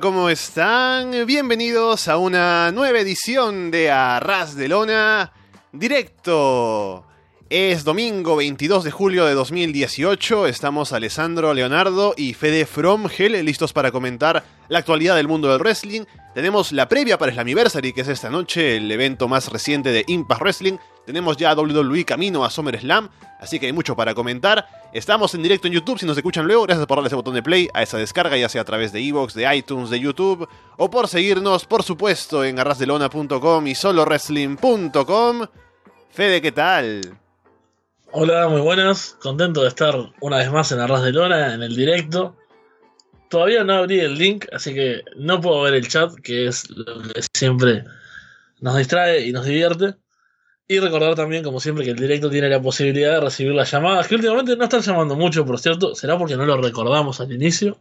¿cómo están? Bienvenidos a una nueva edición de Arras de Lona Directo. Es domingo 22 de julio de 2018, estamos Alessandro, Leonardo y Fede From Hell listos para comentar la actualidad del mundo del wrestling. Tenemos la previa para Slammiversary, que es esta noche, el evento más reciente de Impact Wrestling. Tenemos ya WWE camino a SummerSlam, así que hay mucho para comentar. Estamos en directo en YouTube, si nos escuchan luego, gracias por darle ese botón de play a esa descarga, ya sea a través de Evox, de iTunes, de YouTube, o por seguirnos, por supuesto, en arrasdelona.com y solowrestling.com. Fede, ¿qué tal? Hola, muy buenas. Contento de estar una vez más en Arras de Lona, en el directo. Todavía no abrí el link, así que no puedo ver el chat, que es lo que siempre nos distrae y nos divierte. Y recordar también, como siempre, que el directo tiene la posibilidad de recibir las llamadas, que últimamente no están llamando mucho, por cierto. ¿Será porque no lo recordamos al inicio?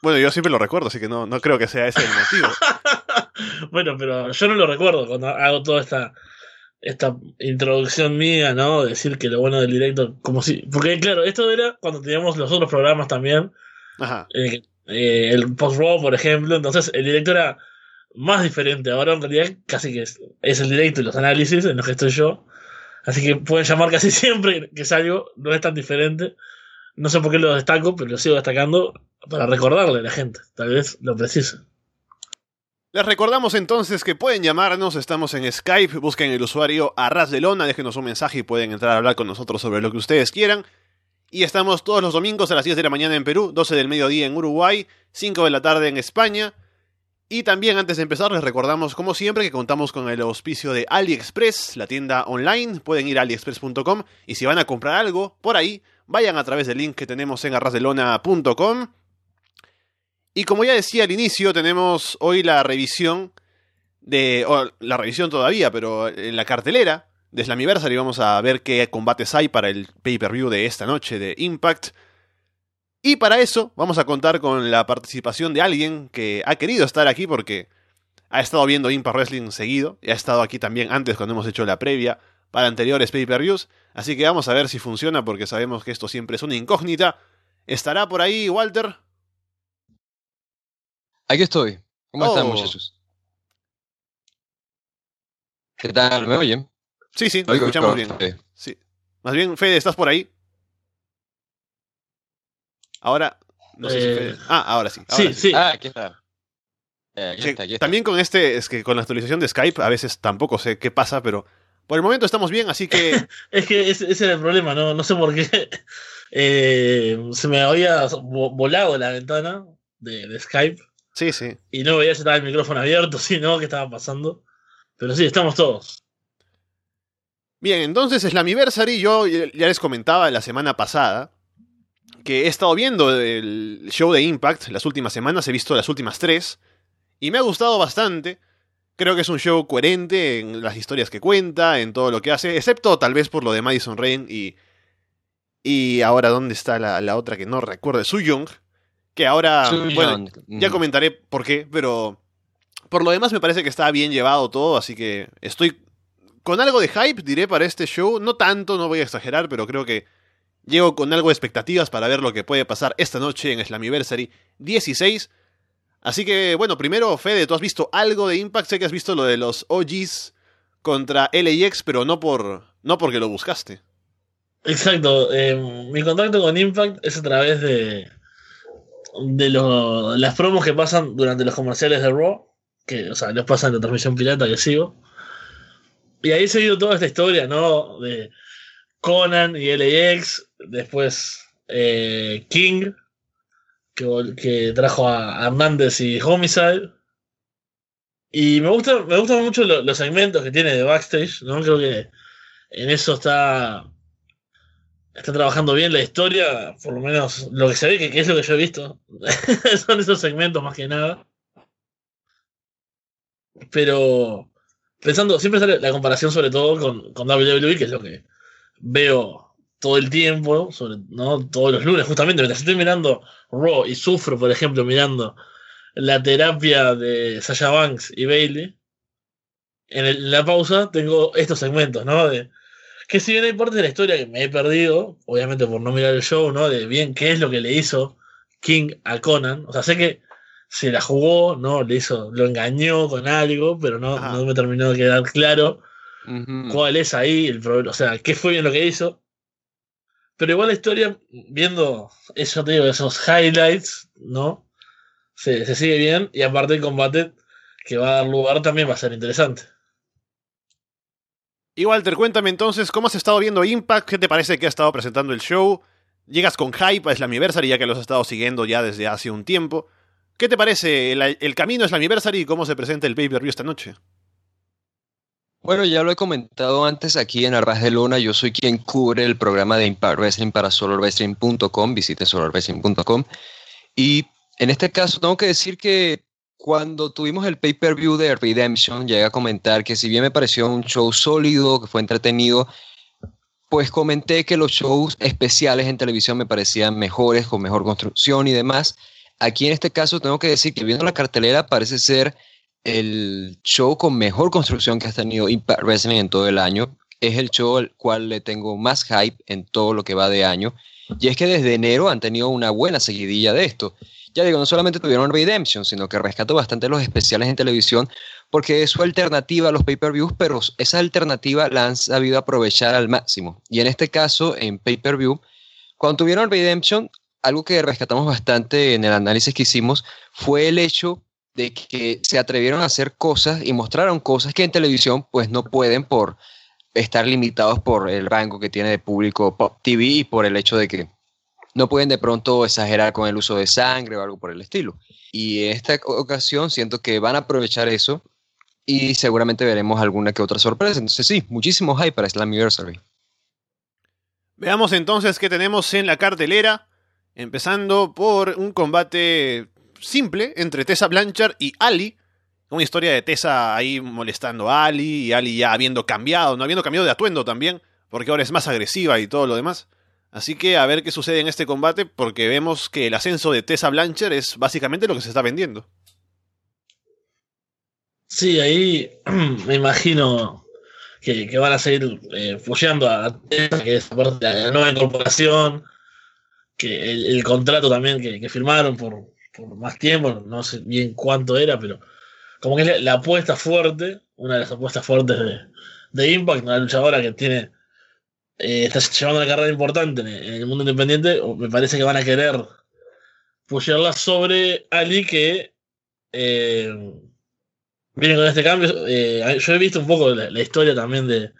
Bueno, yo siempre lo recuerdo, así que no, no creo que sea ese el motivo. bueno, pero yo no lo recuerdo cuando hago toda esta esta introducción mía, ¿no? Decir que lo bueno del directo, como si. Porque, claro, esto era cuando teníamos los otros programas también. Ajá. Eh, eh, el post-row, por ejemplo. Entonces, el directo era más diferente. Ahora, en realidad, casi que es, el directo y los análisis en los que estoy yo. Así que pueden llamar casi siempre que salgo. No es tan diferente. No sé por qué lo destaco, pero lo sigo destacando para recordarle a la gente. Tal vez lo precise. Les recordamos entonces que pueden llamarnos, estamos en Skype, busquen el usuario Arras de Lona, déjenos un mensaje y pueden entrar a hablar con nosotros sobre lo que ustedes quieran. Y estamos todos los domingos a las 10 de la mañana en Perú, 12 del mediodía en Uruguay, 5 de la tarde en España. Y también antes de empezar les recordamos como siempre que contamos con el auspicio de AliExpress, la tienda online, pueden ir a aliexpress.com y si van a comprar algo por ahí, vayan a través del link que tenemos en arrasdelona.com y como ya decía al inicio, tenemos hoy la revisión de. O la revisión todavía, pero en la cartelera de Slammiversary vamos a ver qué combates hay para el pay-per-view de esta noche de Impact. Y para eso vamos a contar con la participación de alguien que ha querido estar aquí porque ha estado viendo Impact Wrestling seguido y ha estado aquí también antes cuando hemos hecho la previa para anteriores pay-per-views. Así que vamos a ver si funciona porque sabemos que esto siempre es una incógnita. ¿Estará por ahí Walter? Aquí estoy. ¿Cómo están, Oh. muchachos? ¿Qué tal? ¿Me oyen? Sí, sí, lo escuchamos bien. Sí. Más bien, Fede, ¿estás por ahí? Ahora. No sé si Eh, Ah, ahora sí. ahora Sí, sí. Ah, aquí está. Eh, aquí está, aquí está. También con este, es que con la actualización de Skype, a veces tampoco sé qué pasa, pero por el momento estamos bien, así que. Es que ese, ese era el problema, no, no sé por qué. Eh, se me había vo- volado la ventana de, de Skype sí, sí. y no veía si estaba el micrófono abierto, si no, qué estaba pasando. Pero sí, estamos todos. Bien, entonces Slammiversary, yo ya les comentaba la semana pasada que he estado viendo el show de Impact las últimas semanas, he visto las últimas tres, y me ha gustado bastante. Creo que es un show coherente en las historias que cuenta, en todo lo que hace, excepto tal vez por lo de Madison Rain y. Y ahora, ¿dónde está la, la otra que no recuerdo? Su Young. Que ahora. Su bueno, Young. ya Mm. comentaré por qué, pero. Por lo demás, me parece que está bien llevado todo, así que estoy con algo de hype, diré, para este show. No tanto, no voy a exagerar, pero creo que llego con algo de expectativas para ver lo que puede pasar esta noche en Slammiversary 16. Así que, bueno, primero, Fede, tú has visto algo de Impact. Sé que has visto lo de los OGs contra LAX, pero no, por, no porque lo buscaste. Exacto. eh, mi contacto con Impact es a través de, de las promos que pasan durante los comerciales de Raw, que, o sea, los pasan en la transmisión pirata que sigo. Y ahí he seguido toda esta historia, ¿no? De Conan y LAX, después eh, King, que, que trajo a Hernández y Homicide. Y me gusta, me gustan mucho lo- los segmentos que tiene de backstage, ¿no? Creo que en eso está está trabajando bien la historia, por lo menos lo que se ve, que, que es lo que yo he visto. Son esos segmentos más que nada. Pero pensando, siempre sale la comparación sobre todo con, con WWE, que es lo que veo todo el tiempo, sobre, ¿no? todos los lunes, justamente, mientras estoy mirando Raw y sufro, por ejemplo, mirando la terapia de Sasha Banks y Bailey. En, el- en la pausa tengo estos segmentos, ¿no? De, que si bien hay partes de la historia que me he perdido, obviamente por no mirar el show, ¿no? De bien qué es lo que le hizo King a Conan. O sea, sé que se la jugó, ¿no? Le hizo, lo engañó con algo, pero no, Ajá. no me terminó de quedar claro Cuál es ahí el problema, o sea, qué fue bien lo que hizo. Pero igual la historia, viendo eso, te digo, esos highlights, ¿no? Se, se sigue bien y aparte el combate que va a dar lugar también va a ser interesante. Y Walter, cuéntame entonces, ¿cómo has estado viendo Impact? ¿Qué te parece que ha estado presentando el show? Llegas con hype a Slammiversary ya que los has estado siguiendo ya desde hace un tiempo. ¿Qué te parece el, el camino a Slammiversary y cómo se presenta el pay-per-view esta noche? Bueno, ya lo he comentado antes aquí en Arras de Lona. Yo soy quien cubre el programa de Impact Wrestling para solarwrestling.com. Visite solarwrestling.com. Y en este caso tengo que decir que cuando tuvimos el pay-per-view de Redemption, llegué a comentar que si bien me pareció un show sólido, que fue entretenido, pues comenté que los shows especiales en televisión me parecían mejores, con mejor construcción y demás. Aquí en este caso tengo que decir que viendo la cartelera parece ser el show con mejor construcción que ha tenido Impact Wrestling en todo el año. Es el show al cual le tengo más hype en todo lo que va de año. Y es que desde enero han tenido una buena seguidilla de esto. Ya digo, no solamente tuvieron Redemption, sino que rescato bastante los especiales en televisión porque es su alternativa a los pay-per-views, pero esa alternativa la han sabido aprovechar al máximo. Y en este caso, en pay-per-view, cuando tuvieron Redemption, algo que rescatamos bastante en el análisis que hicimos fue el hecho de que se atrevieron a hacer cosas y mostraron cosas que en televisión pues no pueden por estar limitados por el rango que tiene de público Pop TV y por el hecho de que no pueden de pronto exagerar con el uso de sangre o algo por el estilo. Y en esta ocasión siento que van a aprovechar eso y seguramente veremos alguna que otra sorpresa. Entonces sí, muchísimo hype para Slammiversary. Veamos entonces qué tenemos en la cartelera, empezando por un combate simple entre Tessa Blanchard y Ali. Una historia de Tessa ahí molestando a Ali y Ali ya habiendo cambiado, no habiendo cambiado de atuendo también, porque ahora es más agresiva y todo lo demás. Así que a ver qué sucede en este combate, porque vemos que el ascenso de Tessa Blanchard es básicamente lo que se está vendiendo. Sí, ahí me imagino que, van a seguir eh, a Tessa, que es parte de la nueva incorporación, que el, el contrato también que, que firmaron por, por más tiempo, no sé bien cuánto era, pero como que es la, apuesta fuerte, una de las apuestas fuertes de, de Impact, una luchadora que tiene eh, está llevando una carrera importante en el, mundo independiente, me parece que van a querer pushearla sobre Ali que eh, viene con este cambio. Eh, yo he visto un poco la, la, historia también de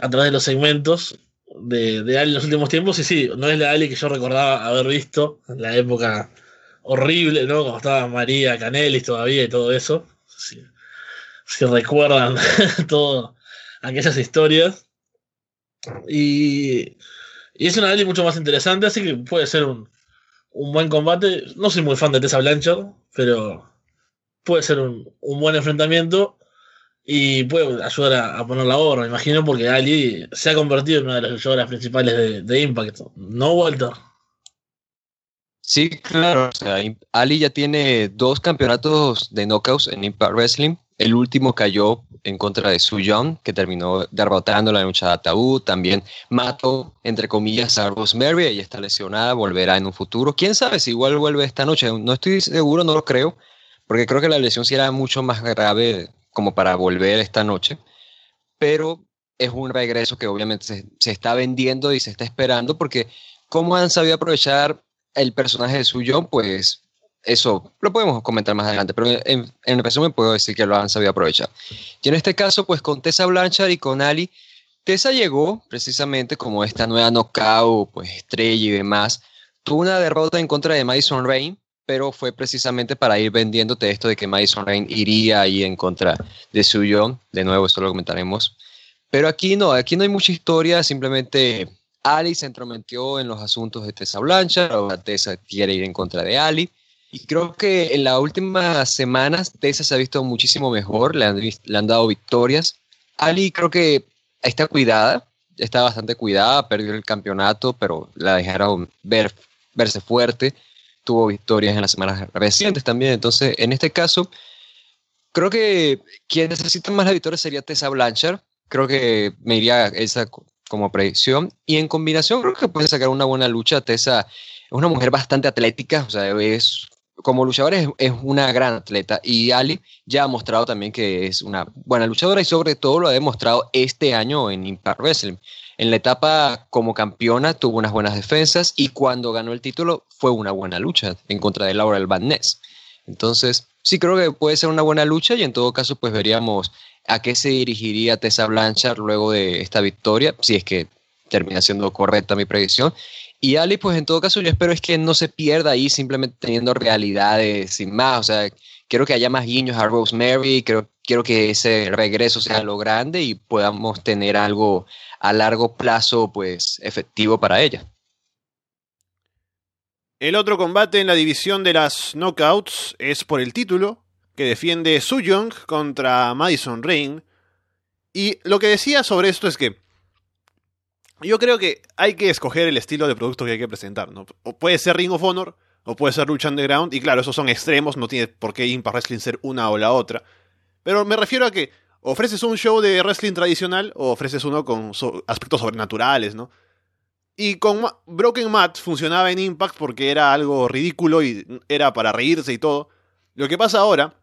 a través de los segmentos de, de Ali en los últimos tiempos, y sí, no es la Ali que yo recordaba haber visto en la época horrible, ¿no? Como estaba María Canelis todavía y todo eso. Si, recuerdan todas aquellas historias. Y, y, es una Ali mucho más interesante, así que puede ser un, un, buen combate. No soy muy fan de Tessa Blanchard, pero puede ser un, un buen enfrentamiento y puede ayudar a, a, poner la obra, me imagino, porque Ali se ha convertido en una de las luchadoras principales de, de Impact. ¿No, Walter? Sí, claro. O sea, Ali ya tiene dos campeonatos de knockouts en Impact Wrestling. El último cayó en contra de Su Young, que terminó derrotando la lucha de ataúd. También mató, entre comillas, a Rosemary. Ella está lesionada, volverá en un futuro. Quién sabe si igual vuelve esta noche. No estoy seguro, no lo creo, porque creo que la lesión sí era mucho más grave como para volver esta noche. Pero es un regreso que obviamente se, se está vendiendo y se está esperando, porque como han sabido aprovechar el personaje de Su Young, pues eso lo podemos comentar más adelante, pero en, en, resumen puedo decir que lo han sabido aprovechar. Y en este caso, pues con Tessa Blanchard y con Ali, Tessa llegó precisamente como esta nueva knockout, pues estrella y demás. Tuvo una derrota en contra de Madison Rain, pero fue precisamente para ir vendiéndote esto de que Madison Rain iría ahí en contra de Su Young. De nuevo, esto lo comentaremos. Pero aquí no, aquí no hay mucha historia, simplemente Ali se entrometió en los asuntos de Tessa Blanchard, ahora Tessa quiere ir en contra de Ali. Y creo que en las últimas semanas Tessa se ha visto muchísimo mejor, le han, dado victorias. Ali creo que está cuidada, está bastante cuidada, perdió el campeonato, pero la dejaron ver, verse fuerte. Tuvo victorias en las semanas recientes también. Entonces, en este caso, creo que quien necesita más la victoria sería Tessa Blanchard. Creo que me iría esa como predicción. Y en combinación, creo que puede sacar una buena lucha. Tessa es una mujer bastante atlética, o sea, es como luchadora es, una gran atleta y Ali ya ha mostrado también que es una buena luchadora y sobre todo lo ha demostrado este año en Impact Wrestling. En la etapa como campeona tuvo unas buenas defensas y cuando ganó el título fue una buena lucha en contra de Laurel Van Ness. Entonces, sí creo que puede ser una buena lucha y en todo caso pues veríamos a qué se dirigiría Tessa Blanchard luego de esta victoria, si es que termina siendo correcta mi predicción. Y Ali, pues en todo caso, yo espero es que no se pierda ahí simplemente teniendo realidades sin más. O sea, quiero que haya más guiños a Rosemary, quiero, quiero que ese regreso sea lo grande y podamos tener algo a largo plazo, pues, efectivo para ella. El otro combate en la división de las knockouts es por el título, que defiende Su Young contra Madison Rain. Y lo que decía sobre esto es que yo creo que hay que escoger el estilo de producto que hay que presentar. ¿no? O puede ser Ring of Honor, o puede ser Lucha Underground. Y claro, esos son extremos, no tiene por qué Impact Wrestling ser una o la otra. Pero me refiero a que ofreces un show de wrestling tradicional o ofreces uno con aspectos sobrenaturales, ¿no? Y con Broken Mat funcionaba en Impact porque era algo ridículo y era para reírse y todo. Lo que pasa ahora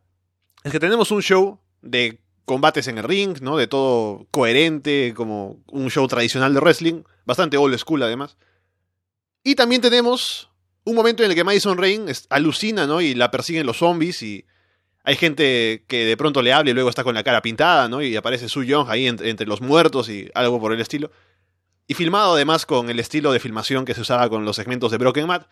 es que tenemos un show de combates en el ring, ¿no? De todo coherente, como un show tradicional de wrestling, bastante old school además. Y también tenemos un momento en el que Madison Rain alucina, ¿no? Y la persiguen los zombies y hay gente que de pronto le habla y luego está con la cara pintada, ¿no? Y aparece Su Young ahí entre, entre los muertos y algo por el estilo. Y filmado además con el estilo de filmación que se usaba con los segmentos de Broken Mat.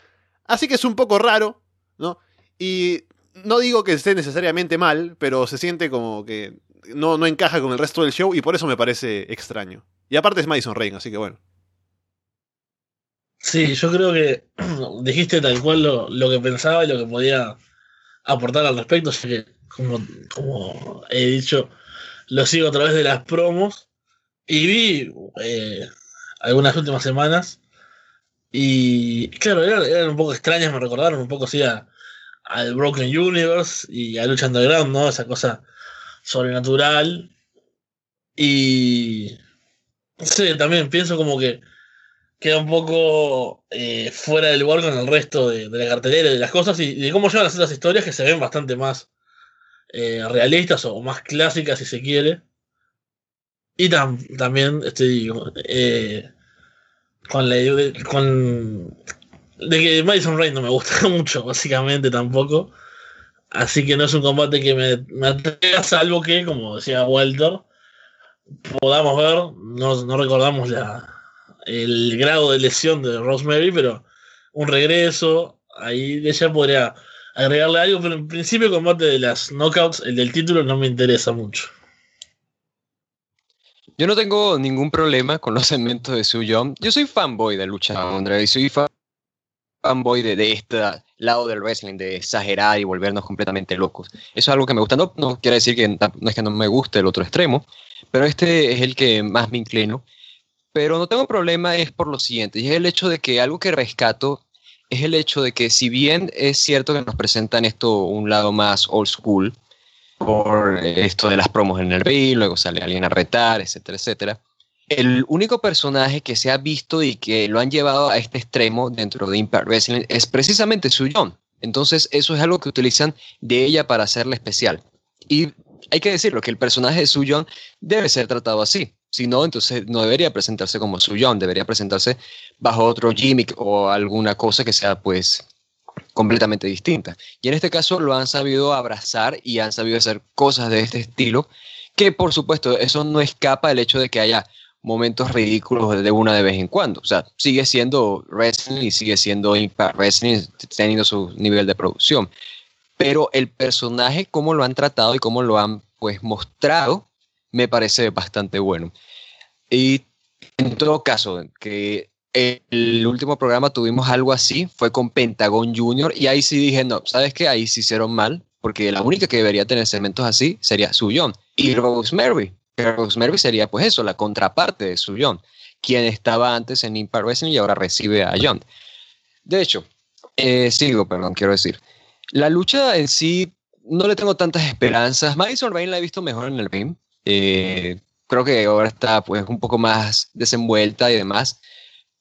Así que es un poco raro, ¿no? Y no digo que esté necesariamente mal, pero se siente como que no, no encaja con el resto del show y por eso me parece extraño. Y aparte es Madison Rain, así que bueno. Sí, yo creo que dijiste tal cual lo, lo, que pensaba y lo que podía aportar al respecto, así que como, como he dicho, lo sigo a través de las promos y vi eh, algunas últimas semanas y claro, eran, eran, un poco extrañas, me recordaron un poco así a, al Broken Universe y a Lucha Underground, ¿no? Esa cosa sobrenatural. Y. No sé, también pienso como que queda un poco eh, fuera del lugar con el resto de, la cartelera y de las cosas y, de cómo llevan las otras historias que se ven bastante más eh, realistas o más clásicas, si se quiere. Y tam, también, estoy eh, con la con de que Madison Rain no me gusta mucho, básicamente tampoco. Así que no es un combate que me, me atraiga, salvo que, como decía Walter, podamos ver, no, no recordamos la, el grado de lesión de Rosemary, pero un regreso, ahí ella podría agregarle algo, pero en principio el combate de las knockouts, el del título, no me interesa mucho. Yo no tengo ningún problema con los segmentos de Su Young. Yo soy fanboy de lucha André, y soy fan fanboy de, de este lado del wrestling, de exagerar y volvernos completamente locos. Eso es algo que me gusta. No, no quiere decir que no es que no me guste el otro extremo, pero este es el que más me inclino. Pero no tengo problema, es por lo siguiente, y es el hecho de que algo que rescato es el hecho de que si bien es cierto que nos presentan esto un lado más old school, por esto de las promos en el ring, luego sale alguien a retar, etcétera, etcétera, el único personaje que se ha visto y que lo han llevado a este extremo dentro de Impact Wrestling es precisamente Suyon. Entonces, eso es algo que utilizan de ella para hacerla especial. Y hay que decirlo, que el personaje de Suyon debe ser tratado así. Si no, entonces no debería presentarse como Suyon, debería presentarse bajo otro gimmick o alguna cosa que sea, pues, completamente distinta. Y en este caso lo han sabido abrazar y han sabido hacer cosas de este estilo, que por supuesto, eso no escapa del hecho de que haya momentos ridículos de una de vez en cuando. O sea, sigue siendo wrestling y sigue siendo Impact Wrestling teniendo su nivel de producción. Pero el personaje, cómo lo han tratado y cómo lo han pues mostrado, me parece bastante bueno. Y en todo caso, que el último programa tuvimos algo así, fue con Pentagon Junior, y ahí sí dije, no, ¿sabes qué? Ahí sí hicieron mal, porque la única que debería tener segmentos así sería Suyon y Rosemary. Rosemary sería pues eso, la contraparte de su John, quien estaba antes en Impact Wrestling y ahora recibe a John. De hecho, eh, sigo, perdón, quiero decir. La lucha en sí no le tengo tantas esperanzas. Madison Rain la he visto mejor en el ring. Eh, creo que ahora está pues un poco más desenvuelta y demás.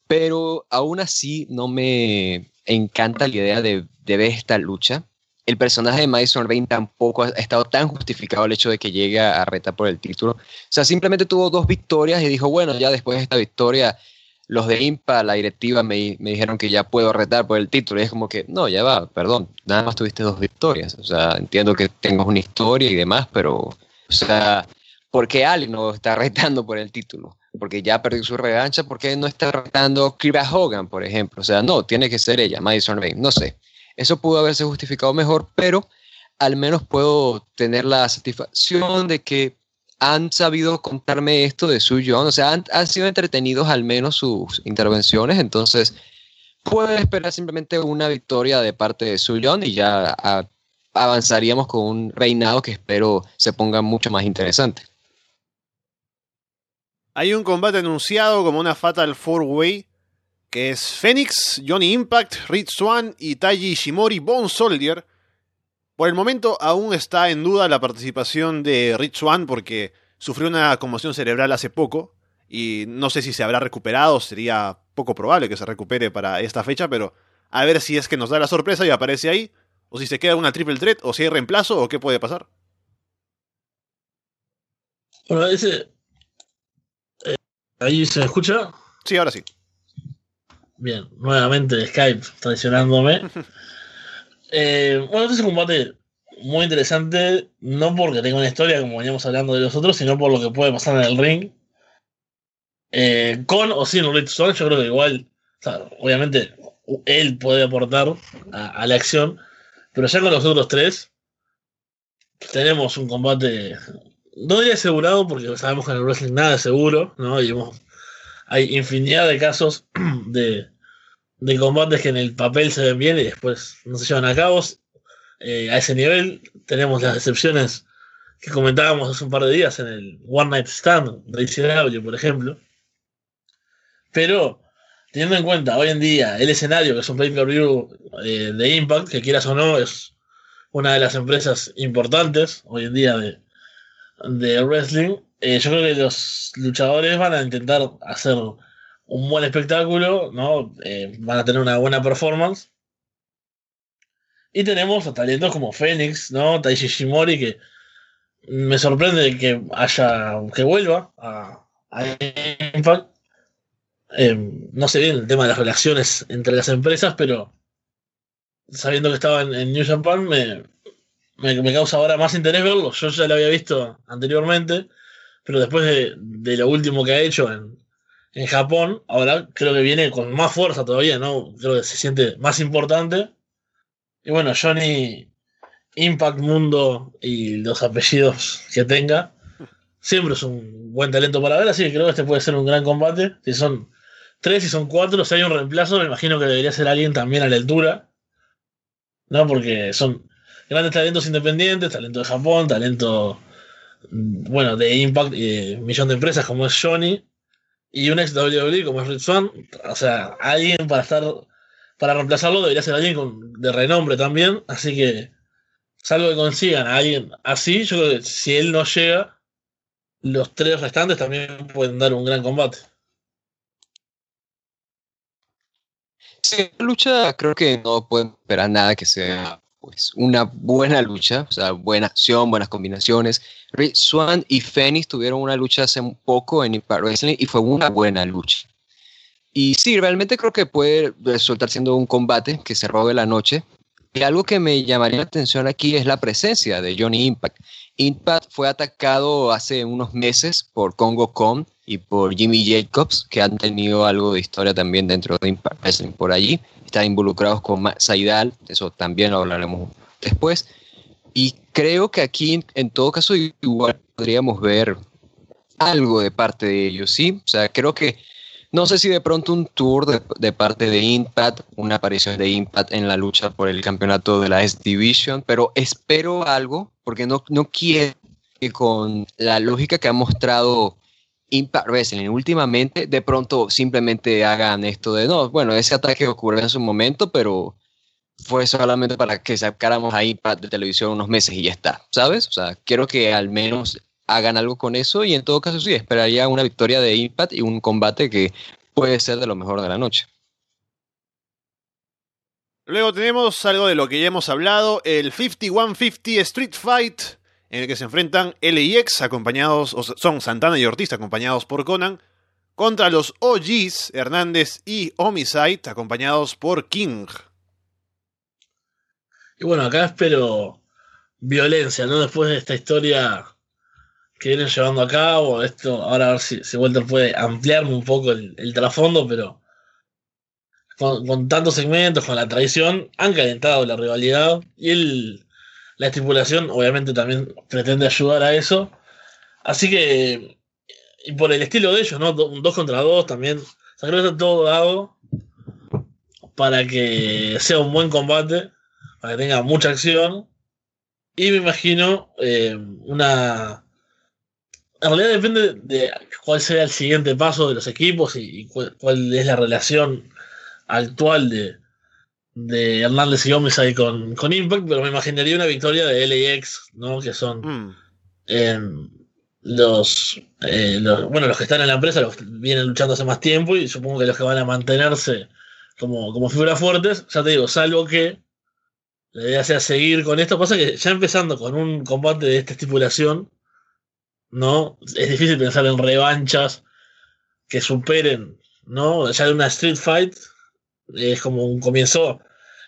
Pero aún así no me encanta la idea de, de ver esta lucha. El personaje de Madison Rain tampoco ha estado tan justificado el hecho de que llegue a retar por el título. O sea, simplemente tuvo dos victorias y dijo, bueno, ya después de esta victoria, los de IMPA, la directiva, me, me dijeron que ya puedo retar por el título. Y es como que, no, ya va, perdón, nada más tuviste dos victorias. O sea, entiendo que tengas una historia y demás, pero, o sea, ¿por qué Ali no está retando por el título? Porque ya perdió su revancha, ¿por qué no está retando Kira Hogan, por ejemplo? O sea, no, tiene que ser ella, Madison Rain, no sé. Eso pudo haberse justificado mejor, pero al menos puedo tener la satisfacción de que han sabido contarme esto de Su John, o sea, han, sido entretenidos al menos sus intervenciones, entonces puedo esperar simplemente una victoria de parte de Su John y ya avanzaríamos con un reinado que espero se ponga mucho más interesante. Hay un combate anunciado como una Fatal Four Way que es Phoenix, Johnny Impact, Rich Swan y Taiji Ishimori Bone Soldier. Por el momento aún está en duda la participación de Rich Swan porque sufrió una conmoción cerebral hace poco y no sé si se habrá recuperado, sería poco probable que se recupere para esta fecha, pero a ver si es que nos da la sorpresa y aparece ahí, o si se queda una triple threat, o si hay reemplazo, o qué puede pasar. Bueno, ese... Eh, ¿Ahí se escucha? Sí, ahora sí. Bien, nuevamente Skype traicionándome. eh, bueno, este es un combate muy interesante, no porque tenga una historia como veníamos hablando de los otros, sino por lo que puede pasar en el ring. Eh, con o sin Rich Swan, yo creo que igual, obviamente él puede aportar a, la acción, pero ya con los otros tres tenemos un combate, no diría asegurado, porque sabemos que en el wrestling nada es seguro, ¿no? Y hemos hay infinidad de casos de, combates que en el papel se ven bien y después no se llevan a cabo. Eh, a ese nivel tenemos las excepciones que comentábamos hace un par de días en el One Night Stand de ICW, por ejemplo. Pero teniendo en cuenta hoy en día el escenario, que es un pay-per-view eh, de Impact, que quieras o no, es una de las empresas importantes hoy en día de, de wrestling, eh, yo creo que los luchadores van a intentar hacer un buen espectáculo, ¿no? Eh, van a tener una buena performance. Y tenemos a talentos como Fénix, ¿no? Taishi Shimori, que me sorprende que haya que vuelva a, Impact. Eh, no sé bien el tema de las relaciones entre las empresas, pero sabiendo que estaba en, New Japan, me, me, me, causa ahora más interés verlo. Yo ya lo había visto anteriormente pero después de, lo último que ha hecho en, Japón, ahora creo que viene con más fuerza todavía, ¿no? Creo que se siente más importante. Y bueno, Johnny, Impact Mundo y los apellidos que tenga, siempre es un buen talento para ver, así que creo que este puede ser un gran combate. Si son tres, si son cuatro, si hay un reemplazo, me imagino que debería ser alguien también a la altura, ¿no? Porque son grandes talentos independientes, talento de Japón, talento bueno, de Impact y millón de empresas como es Johnny y un ex WWE como es Rich Swan, o sea, alguien para estar para reemplazarlo debería ser alguien de renombre también, así que salvo que consigan a alguien así, yo creo que si él no llega, los tres restantes también pueden dar un gran combate. Sí, lucha creo que no pueden esperar nada que sea pues una buena lucha, o sea, buena acción, buenas combinaciones. Rich Swan y Phoenix tuvieron una lucha hace un poco en Impact Wrestling y fue una buena lucha. Y sí, realmente creo que puede resultar siendo un combate que se robe la noche. Y algo que me llamaría la atención aquí es la presencia de Johnny Impact. Impact fue atacado hace unos meses por Congo Kong y por Jimmy Jacobs, que han tenido algo de historia también dentro de Impact Wrestling por allí están involucrados con Saidal, eso también lo hablaremos después. Y creo que aquí, en todo caso, igual podríamos ver algo de parte de ellos, ¿sí? O sea, creo que, no sé si de pronto un tour de, parte de Impact, una aparición de Impact en la lucha por el campeonato de la S Division, pero espero algo, porque no, no quiero que con la lógica que ha mostrado Impact Wrestling últimamente de pronto simplemente hagan esto de no, bueno, ese ataque ocurrió en su momento, pero fue solamente para que sacáramos a Impact de televisión unos meses y ya está, ¿sabes? O sea, quiero que al menos hagan algo con eso y en todo caso sí, esperaría una victoria de Impact y un combate que puede ser de lo mejor de la noche. Luego tenemos algo de lo que ya hemos hablado, el 5150 Street Fight, en el que se enfrentan LIX, acompañados, son Santana y Ortiz, acompañados por Conan, contra los OGs, Hernández y Homicide, acompañados por King. Y bueno, acá espero violencia, ¿no? Después de esta historia que vienen llevando a cabo, esto, ahora a ver si, si Walter puede ampliarme un poco el, el trasfondo, pero con, tantos segmentos, con la traición, han calentado la rivalidad y el, la estipulación obviamente también pretende ayudar a eso. Así que, y por el estilo de ellos, ¿no? Dos contra dos también, o sea, está todo dado para que sea un buen combate, para que tenga mucha acción. Y me imagino eh, una en realidad depende de cuál sea el siguiente paso de los equipos y, cuál, es la relación actual de, de Hernández y Gómez ahí con, con, Impact, pero me imaginaría una victoria de LAX, ¿no? Que son mm. eh, los, eh, los, bueno, los que están en la empresa, los que vienen luchando hace más tiempo y supongo que los que van a mantenerse como, como figuras fuertes, ya te digo, salvo que la idea sea seguir con esto, pasa que ya empezando con un combate de esta estipulación, ¿no? Es difícil pensar en revanchas que superen, ¿no? Ya de una Street Fight es como un comienzo,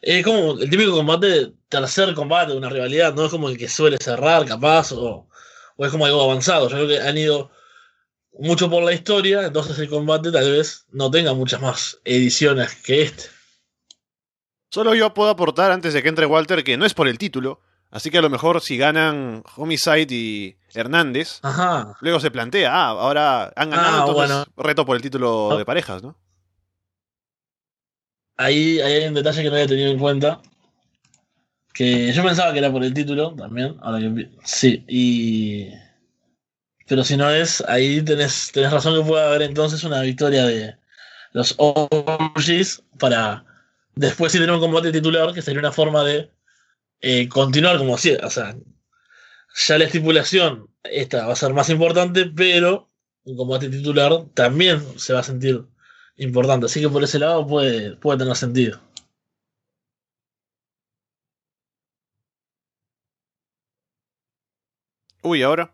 es como el típico combate, tercer combate de una rivalidad, no es como el que suele cerrar, capaz, o, o es como algo avanzado. Yo creo que han ido mucho por la historia, entonces el combate tal vez no tenga muchas más ediciones que este. Solo yo puedo aportar antes de que entre Walter que no es por el título, Así que a lo mejor si ganan Homicide y Hernández, Ajá. luego se plantea, ah, ahora han ganado, Ah, entonces bueno. reto por el título de parejas, ¿no? Ahí, hay un detalle que no había tenido en cuenta. Que yo pensaba que era por el título también. Ahora que sí, y. Pero si no es, ahí tenés, tenés razón que puede haber entonces una victoria de los OGs para después sí tener un combate titular, que sería una forma de eh, continuar como si, o sea, ya la estipulación esta va a ser más importante, pero un combate titular también se va a sentir importante. Así que por ese lado puede, puede tener sentido. Uy, ahora.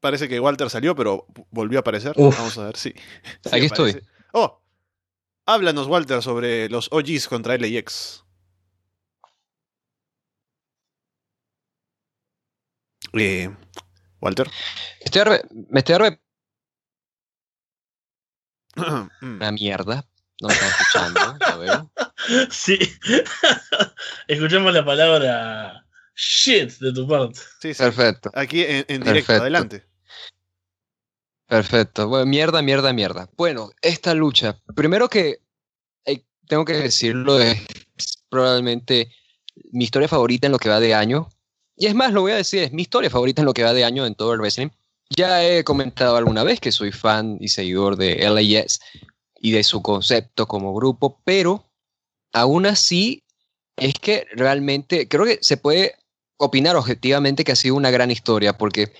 Parece que Walter salió, pero volvió a aparecer. Uf. Vamos a ver, sí. Sí, Aquí estoy. Oh, háblanos, Walter, sobre los OGs contra LAX. Eh, Walter. Estoy arre- me estoy arre Mm. una mierda. No me están escuchando, ya veo. Sí. Escuchamos la palabra shit de tu parte. Sí, sí. Perfecto, Aquí en, en directo, Perfecto. adelante. perfecto. Bueno, mierda, mierda, mierda. Bueno, esta lucha, primero que eh, tengo que decirlo, es probablemente mi historia favorita en lo que va de año. Y es más, lo voy a decir, es mi historia favorita en lo que va de año en todo el wrestling. Ya he comentado alguna vez que soy fan y seguidor de LAX y de su concepto como grupo, pero aún así es que realmente creo que se puede opinar objetivamente que ha sido una gran historia, porque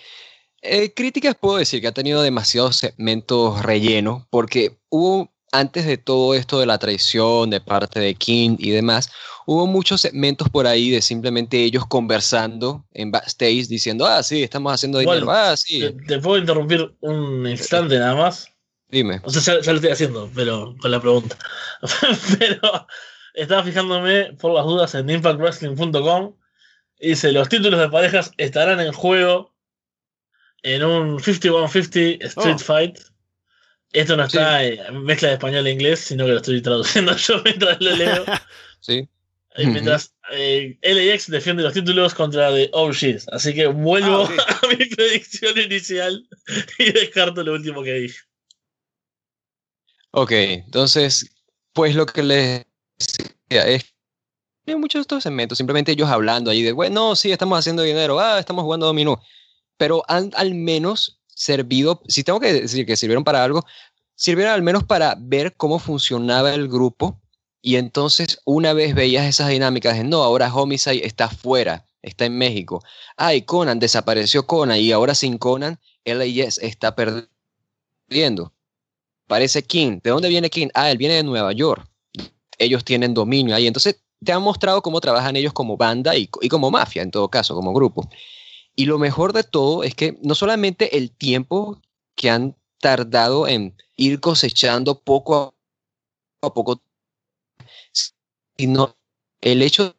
eh, críticas puedo decir que ha tenido demasiados segmentos rellenos, porque hubo, antes de todo esto de la traición de parte de King y demás, hubo muchos segmentos por ahí de simplemente ellos conversando en backstage diciendo, ah, sí, estamos haciendo dinero, ah, sí, ¿Te, te puedo interrumpir un instante nada más? dime. O sea, ya, ya lo estoy haciendo, pero con la pregunta. pero estaba fijándome por las dudas en impactwrestling.com. y Dice, los títulos de parejas estarán en juego en un 5150 Street Oh. Fight. Esto no está en mezcla de español e inglés, sino que lo estoy traduciendo yo mientras lo leo. Sí, Y mientras eh, LAX defiende los títulos contra The OGs. Así que vuelvo Ah, ok. a mi predicción inicial y descarto lo último que dije. Ok, entonces, pues lo que les decía es que muchos de estos segmentos, simplemente ellos hablando ahí de, bueno, sí, estamos haciendo dinero, ah, estamos jugando dominó, pero han al menos servido, si tengo que decir que sirvieron para algo, sirvieron al menos para ver cómo funcionaba el grupo y entonces una vez veías esas dinámicas no, ahora Homicide está fuera, está en México, ay, Conan, desapareció Conan y ahora sin Conan, LAS está perdiendo. Parece King. ¿De dónde viene King? Ah, él viene de Nueva York. Ellos tienen dominio ahí. Entonces te han mostrado cómo trabajan ellos como banda y como mafia, en todo caso, como grupo. Y lo mejor de todo es que no solamente el tiempo que han tardado en ir cosechando poco a poco, sino el hecho de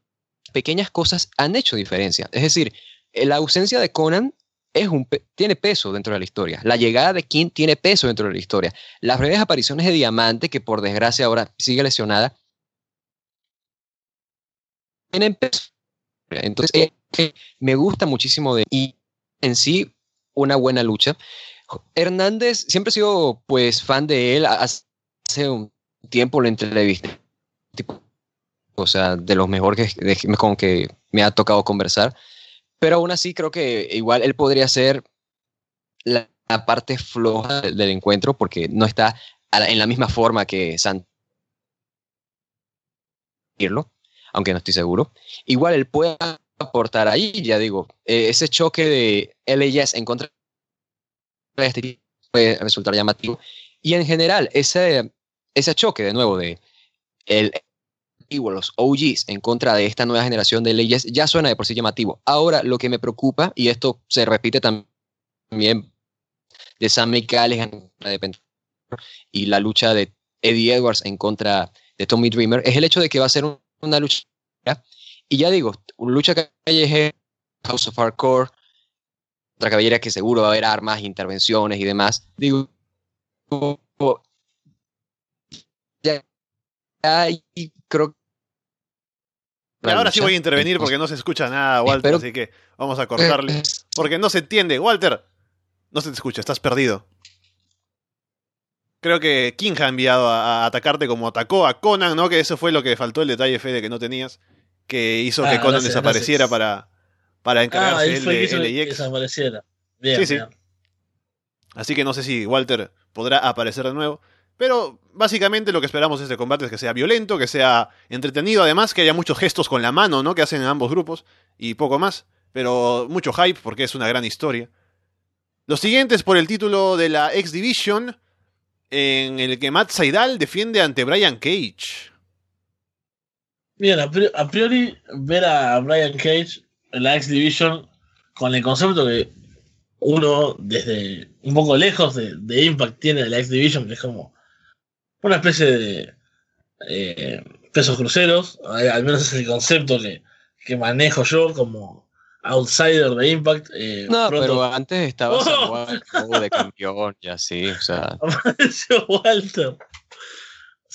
que pequeñas cosas han hecho diferencia. Es decir, la ausencia de Conan es un tiene peso dentro de la historia. La llegada de King tiene peso dentro de la historia. Las breves apariciones de Diamante, que por desgracia ahora sigue lesionada, tienen peso. Entonces, me gusta muchísimo de y en sí una buena lucha. Hernández siempre he sido pues fan de él. Hace un tiempo lo entrevisté. O sea, de los mejores con que me ha tocado conversar. Pero aún así creo que igual él podría ser la, parte floja del, encuentro porque no está en la misma forma que San aunque no estoy seguro. Igual él puede aportar ahí, ya digo, eh, ese choque de LAS en contra de este puede resultar llamativo. Y en general, ese, ese choque de nuevo de el los OGs en contra de esta nueva generación de leyes ya suena de por sí llamativo. Ahora, lo que me preocupa, y esto se repite también de Sam McCallaghan y la lucha de Eddie Edwards en contra de Tommy Dreamer, es el hecho de que va a ser una lucha. Y ya digo, lucha callejera, House of Hardcore, otra cabellera que seguro va a haber armas, intervenciones y demás. Digo, ya, y creo ahora sí voy a intervenir porque no se escucha nada, Walter, así que vamos a cortarle. Porque no se entiende. Walter, no se te escucha, estás perdido. Creo que King ha enviado a, atacarte como atacó a Conan, ¿no? Que eso fue lo que faltó el detalle, Fede, que no tenías. Que hizo que Conan desapareciera para, para encargarse ah, él de LAX. desapareciera. Bien, sí, sí. Así que no sé si Walter podrá aparecer de nuevo. Pero básicamente lo que esperamos de este combate es que sea violento, que sea entretenido, además que haya muchos gestos con la mano, ¿no? Que hacen ambos grupos y poco más. Pero mucho hype porque es una gran historia. Los siguientes por el título de la X Division, en el que Matt Saidal defiende ante Brian Cage. Bien, a priori ver a Brian Cage en la X Division con el concepto que uno desde un poco lejos de, de Impact tiene la X Division, que es como una especie de eh, pesos cruceros, al menos es el concepto que, que manejo yo como outsider de Impact. Eh, no, pero antes estaba ¡Oh! de campeón y así, o sea. Apareció Walter.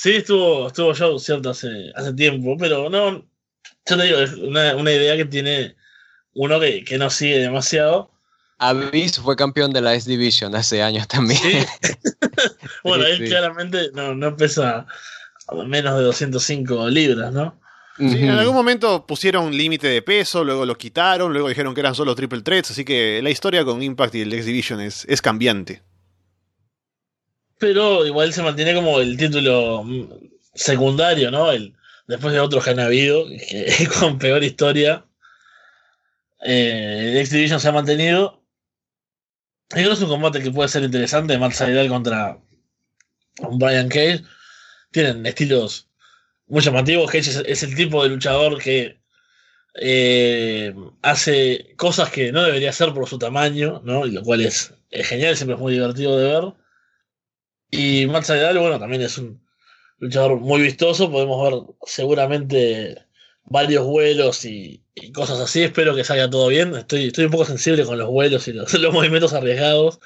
Sí, estuvo, estuvo yo cierto hace, hace tiempo, pero no, yo te digo, es una, una idea que tiene uno que, que no sigue demasiado. Avis fue campeón de la S Division hace años también. bueno, él claramente no, no pesa menos de 205 libras, ¿no? Sí, en algún momento pusieron límite de peso, luego lo quitaron, luego dijeron que eran solo triple threats, así que la historia con Impact y el X Division es, es cambiante. Pero igual se mantiene como el título secundario, ¿no? El, después de otros que han habido, que, con peor historia. Eh, el X Division se ha mantenido creo que es un combate que puede ser interesante. Matt Seidel contra Brian Cage. Tienen estilos muy llamativos. Cage es, el tipo de luchador que eh, hace cosas que no debería hacer por su tamaño, ¿no? Y lo cual es, genial, siempre es muy divertido de ver. Y Matt Seidel, bueno, también es un luchador muy vistoso. Podemos ver seguramente varios vuelos y, cosas así. Espero que salga todo bien. Estoy, estoy un poco sensible con los vuelos y los, movimientos arriesgados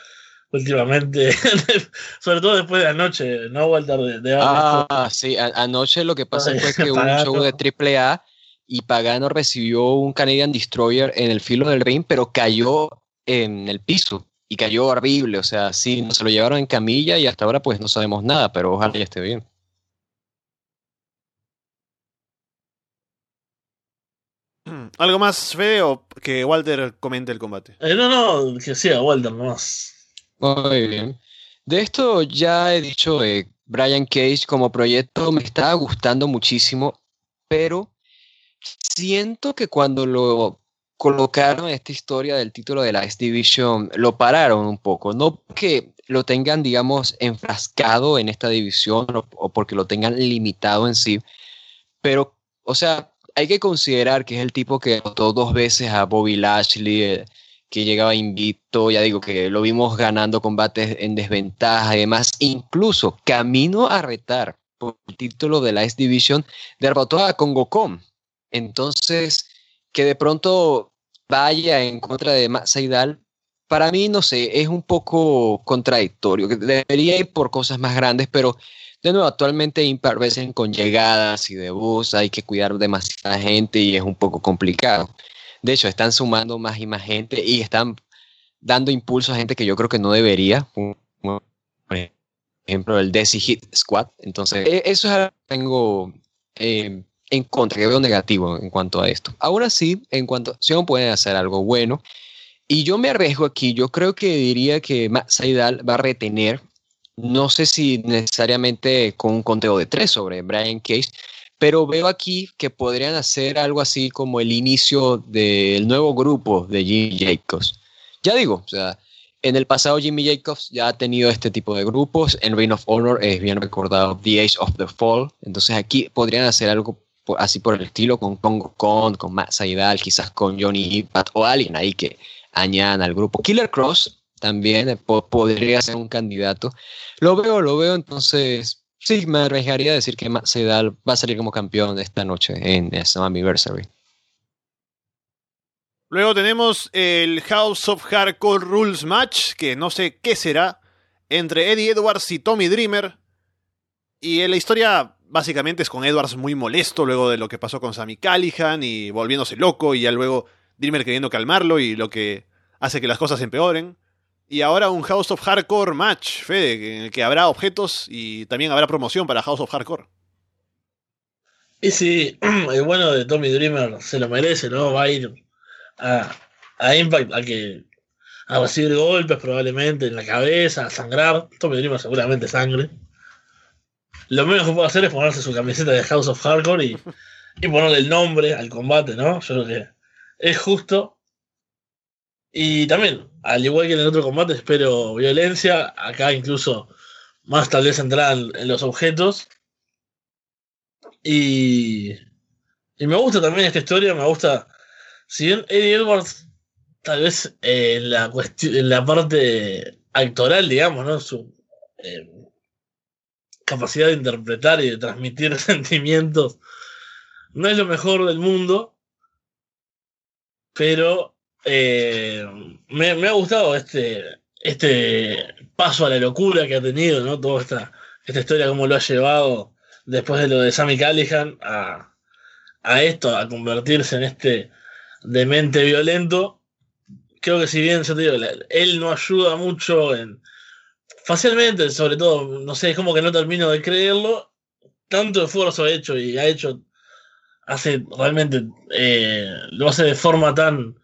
últimamente. Sobre todo después de anoche, ¿no, Walter? De, ah, sí. anoche lo que pasa fue que hubo un show de AAA y Pagano recibió un Canadian Destroyer en el filo del ring, pero cayó en el piso y cayó horrible. O sea, sí, se lo llevaron en camilla y hasta ahora pues no sabemos nada, pero ojalá ya esté bien. ¿Algo más, Fede, o que Walter comente el combate? Eh, no, no, que sea Walter nomás. Muy bien. De esto ya he dicho, eh, Brian Cage como proyecto me está gustando muchísimo, pero siento que cuando lo colocaron esta historia del título de la X Division, lo pararon un poco. No que lo tengan, digamos, enfrascado en esta división o, porque lo tengan limitado en sí. Pero, o sea, hay que considerar que es el tipo que votó dos veces a Bobby Lashley, eh, que llegaba invicto, ya digo que lo vimos ganando combates en desventaja, además, incluso camino a retar por el título de la X Division, derrotó a Congo Entonces, que de pronto vaya en contra de Matt para mí, no sé, es un poco contradictorio. Debería ir por cosas más grandes, pero de nuevo, actualmente Impact Wrestling con llegadas y debuts hay que cuidar demasiada gente y es un poco complicado. De hecho, están sumando más y más gente y están dando impulso a gente que yo creo que no debería. Por ejemplo, el Desi Hit Squad. Entonces, e, eso es algo que tengo eh, en contra, que veo negativo en cuanto a esto. Aún así, en cuanto a acción, pueden hacer algo bueno. Y yo me arriesgo aquí, yo creo que diría que Seidel va a retener, no sé si necesariamente con un conteo de tres sobre Brian Case, pero veo aquí que podrían hacer algo así como el inicio del nuevo grupo de Jimmy Jacobs. Ya digo, o sea, en el pasado Jimmy Jacobs ya ha tenido este tipo de grupos, en Reign of Honor es bien recordado The Age of the Fall, entonces aquí podrían hacer algo así por el estilo con Congo Con, con Matt Seidel, quizás con Johnny Impact o alguien ahí que añadan al grupo. Killer Cross también eh, podría ser un candidato. Lo veo, lo veo, entonces sí, me arriesgaría a decir que Sedal va a salir como campeón esta noche en Anniversary. Luego tenemos el House of Hardcore Rules Match, que no sé qué será, entre Eddie Edwards y Tommy Dreamer. Y la historia básicamente es con Edwards muy molesto luego de lo que pasó con Sammy Callihan y volviéndose loco y ya luego Dreamer queriendo calmarlo y lo que hace que las cosas empeoren. Y ahora un House of Hardcore match, Fede, en el que habrá objetos y también habrá promoción para House of Hardcore. Y sí, el bueno de Tommy Dreamer se lo merece, ¿no? Va a ir a, Impact a que a recibir golpes probablemente en la cabeza, a sangrar. Tommy Dreamer seguramente sangre. Lo menos que puede hacer es ponerse su camiseta de House of Hardcore y, y ponerle el nombre al combate, ¿no? Yo creo que es justo. Y también, al igual que en el otro combate, espero violencia. Acá incluso más tal vez entrar en, los objetos. Y, y me gusta también esta historia, me gusta. Si bien Eddie Edwards, tal vez eh, en, la en la parte actoral, digamos, ¿no? Su eh, capacidad de interpretar y de transmitir sentimientos no es lo mejor del mundo pero eh, me, ha gustado este, este paso a la locura que ha tenido, ¿no? Toda esta, esta historia, cómo lo ha llevado después de lo de Sammy Callihan a, a esto, a convertirse en este demente violento. Creo que si bien él no ayuda mucho en facialmente, sobre todo, no sé, es como que no termino de creerlo. Tanto esfuerzo ha hecho y ha hecho hace realmente, eh, lo hace de forma tan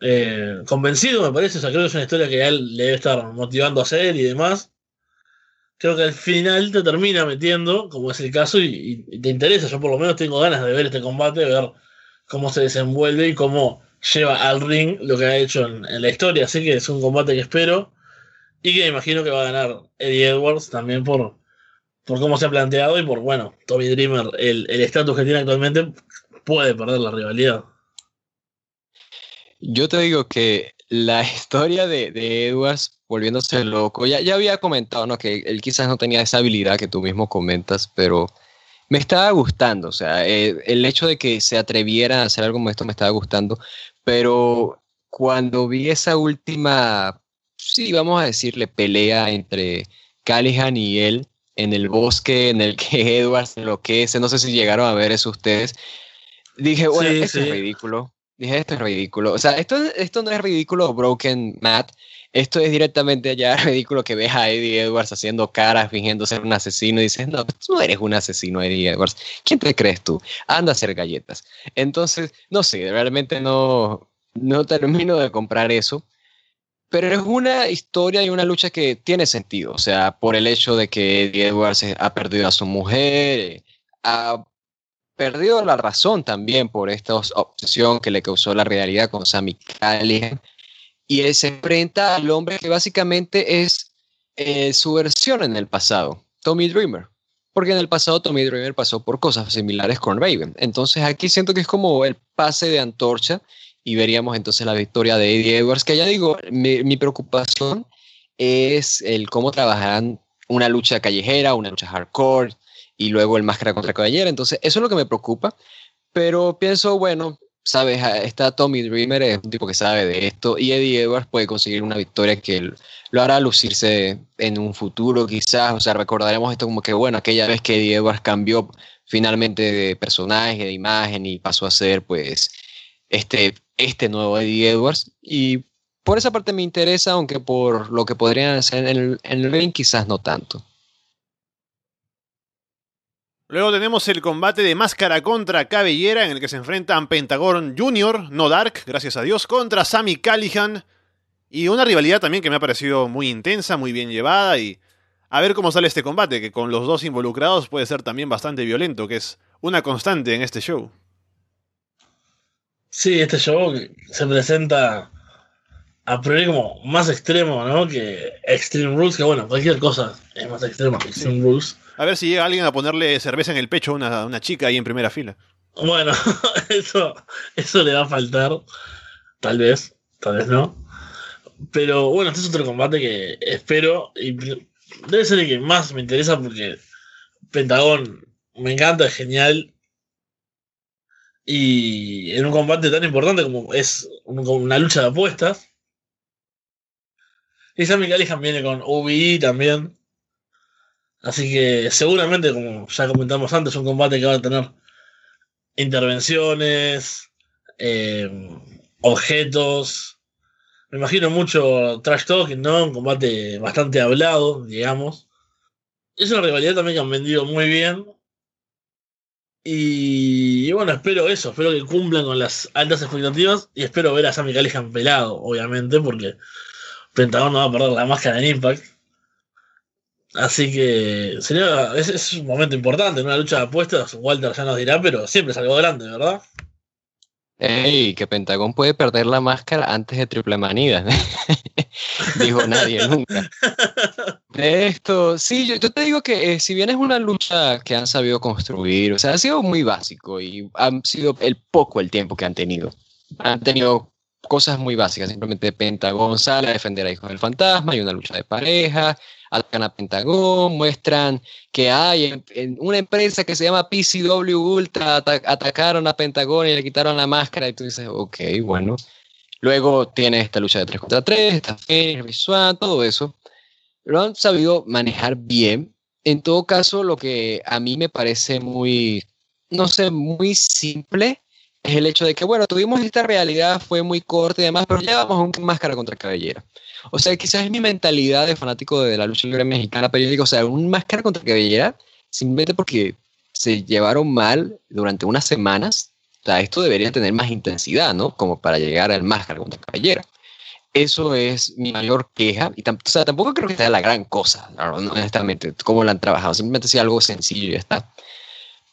eh, convencido, me parece. O sea, creo que es una historia que él le debe estar motivando a hacer y demás. Creo que al final te termina metiendo, como es el caso, y, te interesa. Yo por lo menos tengo ganas de ver este combate, ver cómo se desenvuelve y cómo lleva al ring lo que ha hecho en, la historia. Así que es un combate que espero y que imagino que va a ganar Eddie Edwards también por, por cómo se ha planteado y por, bueno, Tommy Dreamer, el estatus que tiene actualmente, puede perder la rivalidad. Yo te digo que la historia de, Edwards volviéndose loco, ya, ya había comentado, ¿no? Que él quizás no tenía esa habilidad que tú mismo comentas, pero me estaba gustando, o sea, eh, el hecho de que se atreviera a hacer algo como esto me estaba gustando, pero cuando vi esa última, sí, vamos a decirle, pelea entre Callihan y él, en el bosque en el que Edward se enloquece, no sé si llegaron a ver eso ustedes. Dije, bueno, esto es ridículo. Dije, esto es ridículo. O sea, esto, esto no es ridículo Broken Matt. Esto es directamente ya ridículo que ves a Eddie Edwards haciendo caras, fingiendo ser un asesino y dices, no, tú no eres un asesino, Eddie Edwards. ¿Quién te crees tú? Anda a hacer galletas. Entonces, no sé, realmente no, no termino de comprar eso pero es una historia y una lucha que tiene sentido, o sea, por el hecho de que Eddie Edwards ha perdido a su mujer, eh, ha perdido la razón también por esta obsesión que le causó la realidad con Sammy Callihan, y él se enfrenta al hombre que básicamente es eh, su versión en el pasado, Tommy Dreamer. Porque en el pasado Tommy Dreamer pasó por cosas similares con Raven. Entonces aquí siento que es como el pase de antorcha y veríamos entonces la victoria de Eddie Edwards, que ya digo, mi, preocupación es el cómo trabajarán una lucha callejera, una lucha hardcore y luego el máscara contra caballera. Entonces eso es lo que me preocupa. Pero pienso, bueno, sabes, está Tommy Dreamer, es un tipo que sabe de esto, y Eddie Edwards puede conseguir una victoria que lo hará lucirse en un futuro quizás, o sea, recordaremos esto como que, bueno, aquella vez que Eddie Edwards cambió finalmente de personaje, de imagen y pasó a ser pues este, este nuevo Eddie Edwards, y por esa parte me interesa, aunque por lo que podrían hacer en el, ring quizás no tanto. Luego tenemos el combate de máscara contra cabellera en el que se enfrentan Pentagon Jr., no Dark, gracias a Dios, contra Sammy Callihan. Y una rivalidad también que me ha parecido muy intensa, muy bien llevada y a ver cómo sale este combate, que con los dos involucrados puede ser también bastante violento, que es una constante en este show. Sí, este show se presenta a priori como más extremo, ¿no? Que Extreme Rules, que bueno, cualquier cosa es más extrema que Extreme Rules. A ver si llega alguien a ponerle cerveza en el pecho a una, una chica ahí en primera fila. Bueno, eso, eso le va a faltar. Tal vez, tal vez no. Pero bueno, este es otro combate que espero. Y debe ser el que más me interesa porque Pentagón me encanta, es genial. Y en un combate tan importante como es una lucha de apuestas. Y Sammy Callihan viene con UBI también. Así que seguramente, como ya comentamos antes, un combate que va a tener intervenciones, eh, objetos. Me imagino mucho trash talking, ¿no? Un combate bastante hablado, digamos. Es una rivalidad también que han vendido muy bien. Y, bueno, espero eso, espero que cumplan con las altas expectativas y espero ver a Sammy Callihan pelado, obviamente, porque Pentagon no va a perder la máscara en Impact. Así que sería, es, es, un momento importante en una lucha de apuestas. Walter ya nos dirá, pero siempre salgo grande, ¿verdad? Ey, que Pentagón puede perder la máscara antes de Triple Manida. Dijo nadie nunca. De esto, sí, yo, yo te digo que eh, si bien es una lucha que han sabido construir, o sea, ha sido muy básico y ha sido el poco el tiempo que han tenido. Han tenido cosas muy básicas, simplemente Pentagón sale a defender a Hijos del Fantasma y una lucha de pareja, atacan a Pentagón, muestran que hay en, en una empresa que se llama PCW Ultra, atacaron a Pentagón y le quitaron la máscara y tú dices, ok, bueno. Luego tiene esta lucha de 3 contra 3, esta visual, todo eso. Lo han sabido manejar bien. En todo caso, lo que a mí me parece muy, no sé, muy simple es el hecho de que, bueno, tuvimos esta realidad, fue muy corta y demás, pero ya vamos a un máscara contra cabellera. O sea, quizás es mi mentalidad de fanático de la lucha libre mexicana, pero yo digo, o sea, un máscara contra cabellera, simplemente porque se llevaron mal durante unas semanas, o sea, esto debería tener más intensidad, ¿no? Como para llegar al máscara contra cabellera. Eso es mi mayor queja. Y tampoco creo que sea la gran cosa, honestamente, cómo lo han trabajado. Simplemente sea algo sencillo y ya está.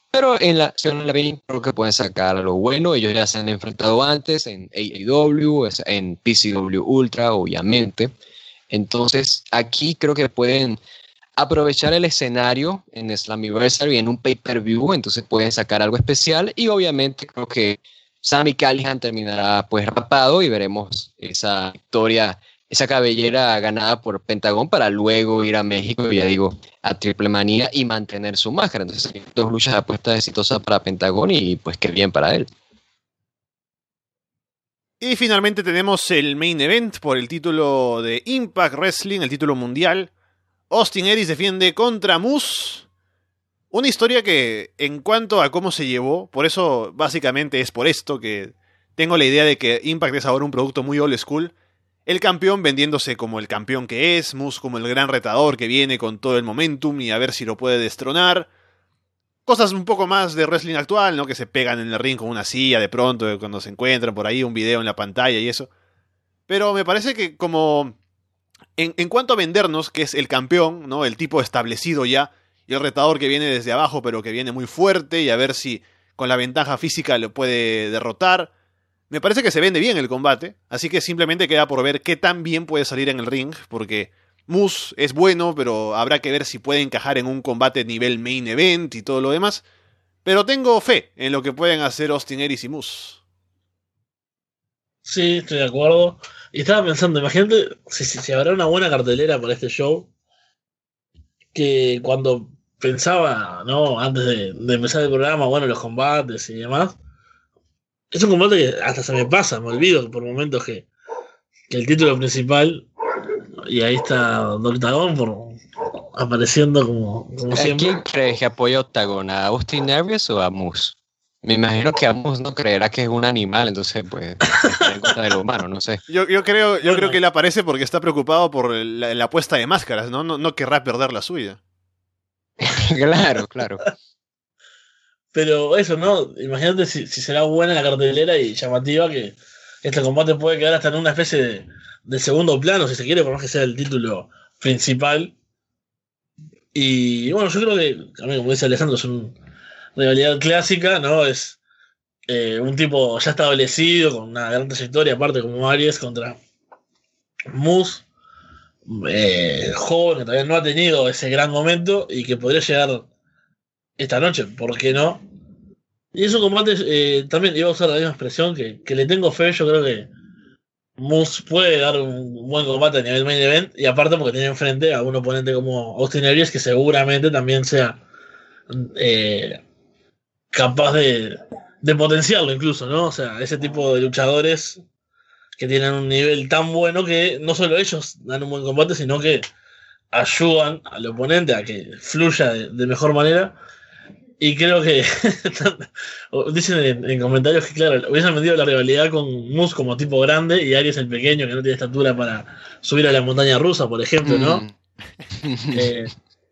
Pero en la acción la creo que pueden sacar lo bueno. Ellos ya se han enfrentado antes en AEW, en PCW Ultra, obviamente. Entonces, aquí creo que pueden aprovechar el escenario en Slammiversary en un pay-per-view, entonces pueden sacar algo especial y obviamente creo que Sammy Callihan terminará pues rapado y veremos esa victoria esa cabellera ganada por Pentagón para luego ir a México, ya digo, a Triple Manía y mantener su máscara. Entonces, dos luchas de apuestas exitosas para Pentagón y pues qué bien para él. Y finalmente tenemos el main event por el título de Impact Wrestling, el título mundial. Austin Aries defiende contra Moose. Una historia que, en cuanto a cómo se llevó, por eso básicamente es por esto que tengo la idea de que Impact es ahora un producto muy old school el campeón vendiéndose como el campeón que es, Moose como el gran retador que viene con todo el momentum y a ver si lo puede destronar. Cosas un poco más de wrestling actual, ¿no? Que se pegan en el ring con una silla de pronto cuando se encuentran por ahí, un video en la pantalla y eso. Pero me parece que como... En, en cuanto a vendernos, que es el campeón, ¿no? El tipo establecido ya, y el retador que viene desde abajo pero que viene muy fuerte y a ver si con la ventaja física lo puede derrotar me parece que se vende bien el combate, así que simplemente queda por ver qué tan bien puede salir en el ring, porque Moose es bueno, pero habrá que ver si puede encajar en un combate nivel main event y todo lo demás. Pero tengo fe en lo que pueden hacer Austin Aries y Moose. Sí, estoy de acuerdo. Y estaba pensando, imagínate si, si, si habrá una buena cartelera para este show. Que cuando pensaba, ¿no? Antes de, de empezar el programa, bueno, los combates y demás. Es un combate que hasta se me pasa, me olvido por momentos que, que el título principal, y ahí está Doctagon por, apareciendo como, como ¿A siempre. quién crees que apoya a Octagon? ¿A Austin Aries o a Moose? Me imagino que a Moose no creerá que es un animal, entonces pues en contra de lo humano, no sé. Yo, yo creo, yo Bueno. creo que él aparece porque está preocupado por la, la apuesta de máscaras, ¿no? ¿no? No querrá perder la suya. claro, claro. Pero eso, ¿no? Imagínate si, si será buena la cartelera y llamativa que este combate puede quedar hasta en una especie de, de segundo plano, si se quiere, por más que sea el título principal. Y bueno, yo creo que, también como dice Alejandro, es una rivalidad clásica, ¿no? Es eh, un tipo ya establecido, con una gran trayectoria, aparte como Aries, contra Moose, eh, joven, que todavía no ha tenido ese gran momento y que podría llegar esta noche, ¿por qué no? Y es un combate, eh, también iba a usar la misma expresión, que, que le tengo fe, yo creo que Moose puede dar un buen combate a nivel main event, y aparte porque tiene enfrente a un oponente como Austin Aries, que seguramente también sea eh, capaz de, de potenciarlo incluso, ¿no? O sea, ese tipo de luchadores que tienen un nivel tan bueno que no solo ellos dan un buen combate, sino que ayudan al oponente a que fluya de, de mejor manera. Y creo que dicen en, en, comentarios que, claro, hubiesen vendido la rivalidad con Moose como tipo grande y Aries el pequeño que no tiene estatura para subir a la montaña rusa, por ejemplo, ¿no? Mm. Eh,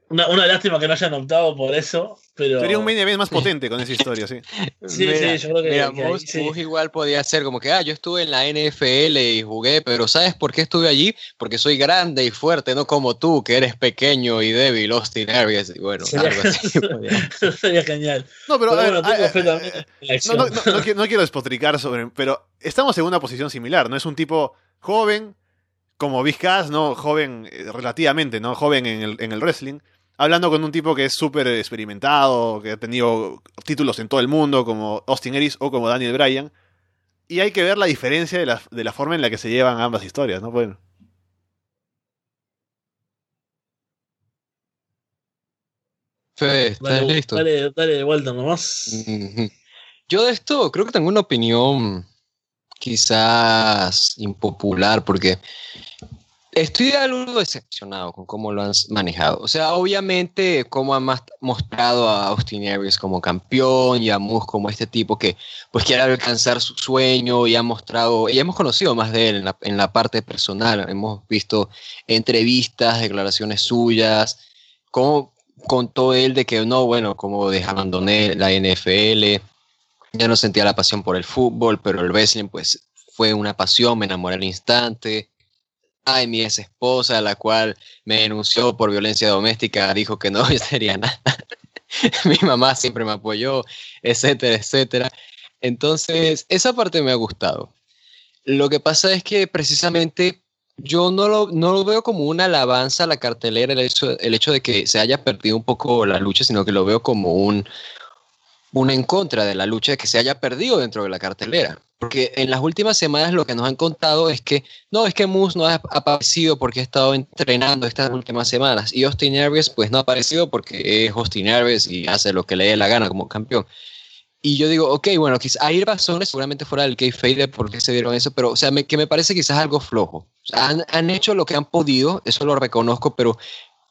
una, una, lástima que no hayan optado por eso, pero... Sería un main event más potente con esa historia, sí. sí, mira, sí, yo creo que... Mira, que ahí Moose, sí. Moose igual podía ser como que, ah, yo estuve en la NFL y jugué, pero ¿sabes por qué estuve allí? Porque soy grande y fuerte, no como tú, que eres pequeño y débil, Austin Aries, y bueno, Sería- algo así. Sería genial. No, pero, Pero bueno, eh, no, no, no, no quiero, no quiero despotricar sobre, pero estamos en una posición similar, ¿no? Es un tipo joven, como Vizcas, ¿no? Joven eh, relativamente, ¿no? Joven en el, en el wrestling. Hablando con un tipo que es súper experimentado, que ha tenido títulos en todo el mundo, como Austin Aries o como Daniel Bryan. Y hay que ver la diferencia de la, de la forma en la que se llevan ambas historias, ¿no? Bueno, Fede, ¿estás Dale, listo? dale, dale, Walter, nomás. Yo de esto creo que tengo una opinión quizás impopular porque estoy algo decepcionado con cómo lo han manejado. O sea, obviamente cómo han mostrado a Austin Aries como campeón y a Moose como este tipo que pues quiere alcanzar su sueño y ha mostrado, y hemos conocido más de él en la, parte personal. Hemos visto entrevistas, declaraciones suyas, cómo contó él de que no, bueno, como abandoné la NFL, ya no sentía la pasión por el fútbol, pero el wrestling pues fue una pasión, me enamoré al instante. Ay, mi ex esposa, la cual me denunció por violencia doméstica, dijo que no sería nada. mi mamá siempre me apoyó, etcétera, etcétera. Entonces, esa parte me ha gustado. Lo que pasa es que precisamente yo no lo, no lo veo como una alabanza a la cartelera, el hecho, el hecho de que se haya perdido un poco la lucha, sino que lo veo como un, una en contra de la lucha que se haya perdido dentro de la cartelera. Porque en las últimas semanas lo que nos han contado es que no, es que Moose no ha aparecido porque ha estado entrenando estas últimas semanas y Austin Aries pues no ha aparecido porque es Austin Aries y hace lo que le dé la gana como campeón. Y yo digo, ok, bueno, quizás hay razones, seguramente fuera del kayfabe por qué se dieron eso, pero o sea, me, que me parece quizás algo flojo. O sea, han, han hecho lo que han podido, eso lo reconozco, pero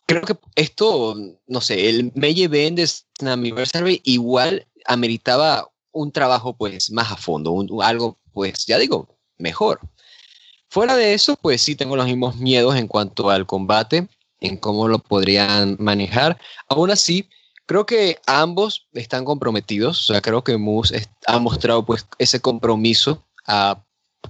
creo que esto, no sé, el May Event de Anniversary igual ameritaba un trabajo pues más a fondo, un, algo pues ya digo, mejor. Fuera de eso, pues sí tengo los mismos miedos en cuanto al combate, en cómo lo podrían manejar. Aún así, creo que ambos están comprometidos, o sea, creo que Moose ha mostrado pues ese compromiso a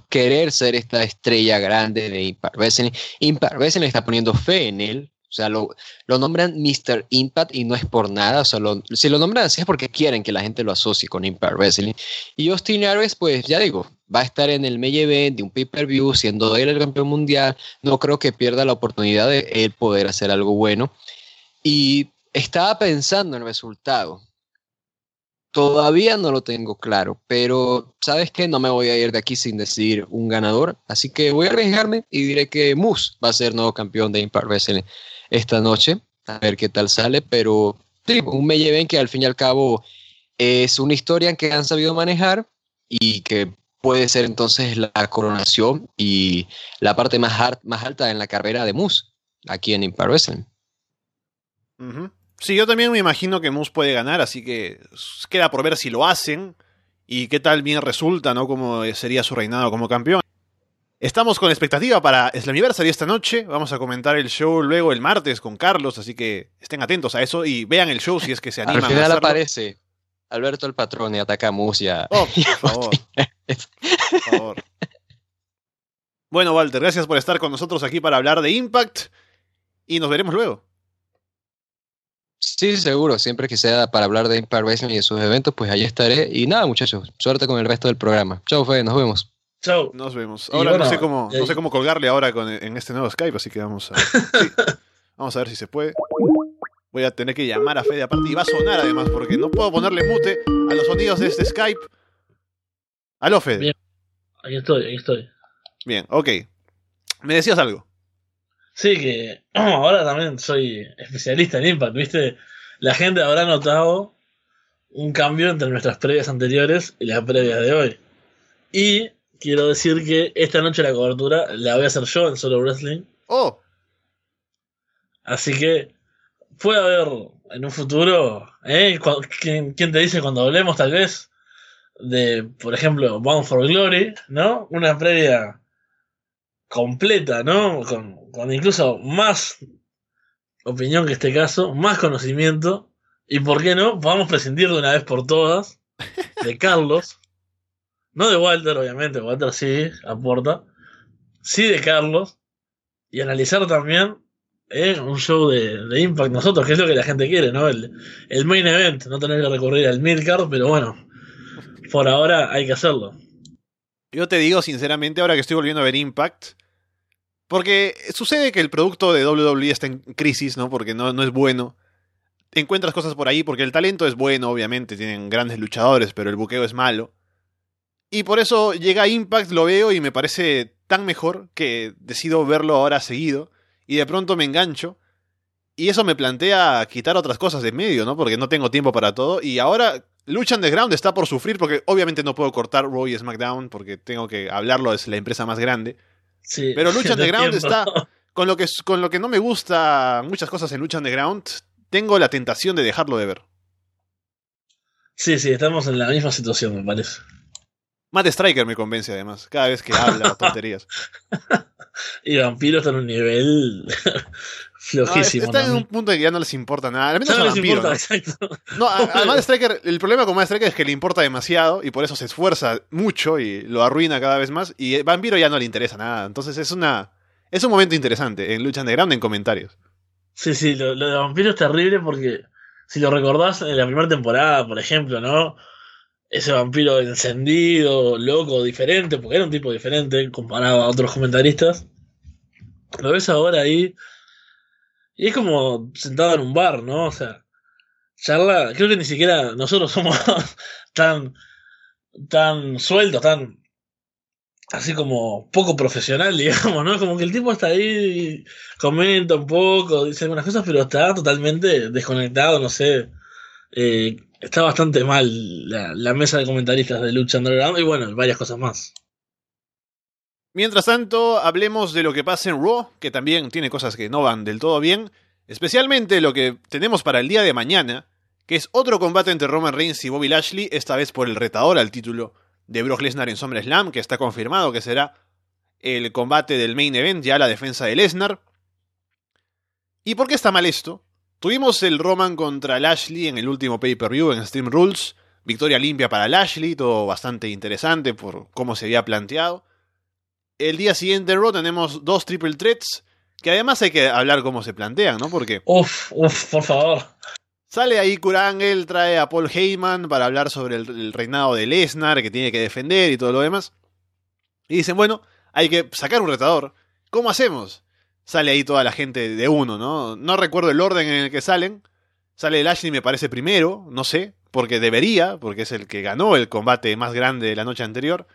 querer ser esta estrella grande de Impact Wrestling. Impact está poniendo fe en él, O sea, lo, lo nombran Mr. Impact y no es por nada. O sea, si lo nombran así es porque quieren que la gente lo asocie con Impact Wrestling. Y Austin Aries, pues ya digo, va a estar en el main event de un pay-per-view, siendo él el campeón mundial. No creo que pierda la oportunidad de él poder hacer algo bueno. Y estaba pensando en el resultado. Todavía no lo tengo claro, pero sabes que no me voy a ir de aquí sin decir un ganador, así que voy a arriesgarme y diré que Moose va a ser nuevo campeón de Impact Wrestling esta noche, a ver qué tal sale, pero sí, un main event que al fin y al cabo es una historia que han sabido manejar y que puede ser entonces la coronación y la parte más, más alta en la carrera de Moose aquí en Impact Wrestling. Ujú. Sí, yo también me imagino que Moose puede ganar, así que queda por ver si lo hacen y qué tal bien resulta, ¿no? Cómo sería su reinado como campeón. Estamos con expectativa para Slammiversary esta noche. Vamos a comentar el show luego el martes con Carlos, así que estén atentos a eso y vean el show si es que se animan Al final aparece Alberto el patrón y ataca a Moose y a- Oh, por favor. Por favor. Bueno, Walter, gracias por estar con nosotros aquí para hablar de Impact y nos veremos luego. Sí, seguro. Siempre que sea para hablar de Impact Wrestling y de sus eventos, pues ahí estaré. Y nada, muchachos, suerte con el resto del programa. Chao, Fede, nos vemos. Chau. Nos vemos. Ahora bueno, no sé cómo, ahí- no sé cómo colgarle ahora con, en este nuevo Skype, así que vamos a, sí. vamos a ver si se puede. Voy a tener que llamar a Fede aparte y va a sonar además porque no puedo ponerle mute a los sonidos de este Skype. Aló, Fede. Bien. Aquí estoy, aquí estoy. Bien, ok. Me decías algo. Sí, que ahora también soy especialista en Impact, ¿viste? La gente habrá notado un cambio entre nuestras previas anteriores y las previas de hoy. Y quiero decir que esta noche la cobertura la voy a hacer yo en Solo Wrestling. Oh, Así que puede haber en un futuro, ¿eh? ¿Quién, quién te dice cuando hablemos tal vez de, por ejemplo, Bound for Glory, ¿no? Una previa completa, ¿no? Con, con incluso más opinión que este caso, más conocimiento, y por qué no, podamos prescindir de una vez por todas de Carlos, no de Walter, obviamente, Walter sí aporta, sí de Carlos, y analizar también eh, un show de, de Impact nosotros, que es lo que la gente quiere, ¿no? El, el main event, no tener que recurrir al midcard, pero bueno, por ahora hay que hacerlo. Yo te digo sinceramente ahora que estoy volviendo a ver Impact. Porque sucede que el producto de WWE está en crisis, ¿no? Porque no, no es bueno. Encuentras cosas por ahí porque el talento es bueno, obviamente, tienen grandes luchadores, pero el buqueo es malo. Y por eso llega Impact, lo veo y me parece tan mejor que decido verlo ahora seguido. Y de pronto me engancho. Y eso me plantea quitar otras cosas de medio, ¿no? Porque no tengo tiempo para todo. Y ahora Lucha Underground está por sufrir porque obviamente no puedo cortar Raw y SmackDown porque tengo que hablarlo, es la empresa más grande. Sí, Pero Lucha Underground está- Con lo, que, con lo que no me gusta muchas cosas en Lucha Underground, tengo la tentación de dejarlo de ver. Sí, sí, estamos en la misma situación, me parece. Matt Striker me convence además, cada vez que habla tonterías. Y Vampiro está en un nivel No, flojísimo. está en también. un punto de que ya no les importa nada. Al menos no Vampiro, importa, ¿no? exacto. No, a, a Matt Striker, el problema con Matt Striker es que le importa demasiado y por eso se esfuerza mucho y lo arruina cada vez más. Y Vampiro ya no le interesa nada. Entonces es una es un momento interesante en Lucha Underground en comentarios. Sí, sí, lo, lo de Vampiro es terrible porque si lo recordás en la primera temporada, por ejemplo, ¿no? Ese vampiro encendido, loco, diferente, porque era un tipo diferente comparado a otros comentaristas. Lo ves ahora ahí y es como sentado en un bar, ¿no? O sea, charla, creo que ni siquiera nosotros somos tan, tan sueltos, tan así como poco profesional, digamos, ¿no? Como que el tipo está ahí, comenta un poco, dice algunas cosas, pero está totalmente desconectado, no sé. Eh, está bastante mal la, mesa de comentaristas de Lucha Underground y bueno, varias cosas más. Mientras tanto, hablemos de lo que pasa en Raw, que también tiene cosas que no van del todo bien, especialmente lo que tenemos para el día de mañana, que es otro combate entre Roman Reigns y Bobby Lashley, esta vez por el retador al título de Brock Lesnar en SummerSlam, que está confirmado que será el combate del main event, ya la defensa de Lesnar. ¿Y por qué está mal esto? Tuvimos el Roman contra Lashley en el último pay-per-view en Stream Rules, victoria limpia para Lashley, todo bastante interesante por cómo se había planteado. El día siguiente en Raw tenemos dos triple threats Que además hay que hablar cómo se plantean, ¿no? Porque Uf, uf, por favor. sale ahí Kurangel, trae a Paul Heyman para hablar sobre el, el reinado de Lesnar, que tiene que defender y todo lo demás. Y dicen, bueno, hay que sacar un retador. ¿Cómo hacemos? Sale ahí toda la gente de uno, ¿no? No recuerdo el orden en el que salen. Sale Lashley, me parece primero, no sé, porque debería, porque es el que ganó el combate más grande de la noche anterior.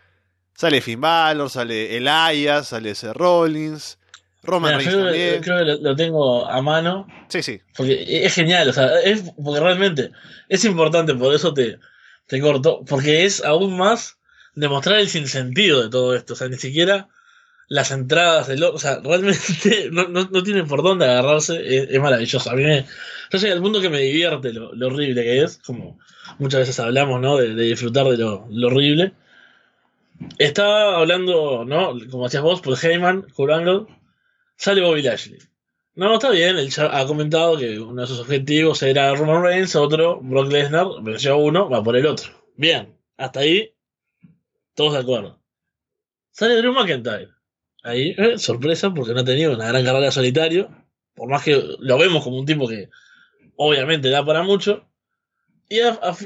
Sale Finn Balor, sale Elias, sale Seth Rollins, Roman Reigns creo que lo, lo tengo a mano. Sí, sí. Porque es genial, o sea, es porque realmente es importante, por eso te, te corto, porque es aún más demostrar el sinsentido de todo esto, o sea, ni siquiera las entradas del o sea, realmente no, no, no tienen por dónde agarrarse, es, es maravilloso. A mí me, yo soy el mundo que me divierte lo, horrible que es, como muchas veces hablamos, ¿no? De, disfrutar de lo, horrible. Estaba hablando, ¿no? Como decías vos, por Heyman, Kurt Angle, sale Bobby Lashley. No, está bien, él ya ha comentado que uno de sus objetivos era Roman Reigns, otro Brock Lesnar, venció uno, va por el otro. Bien, hasta ahí, todos de acuerdo. Sale Drew McIntyre. Ahí, eh, sorpresa, porque no ha tenido una gran carrera solitario, por más que lo vemos como un tipo que obviamente da para mucho. Y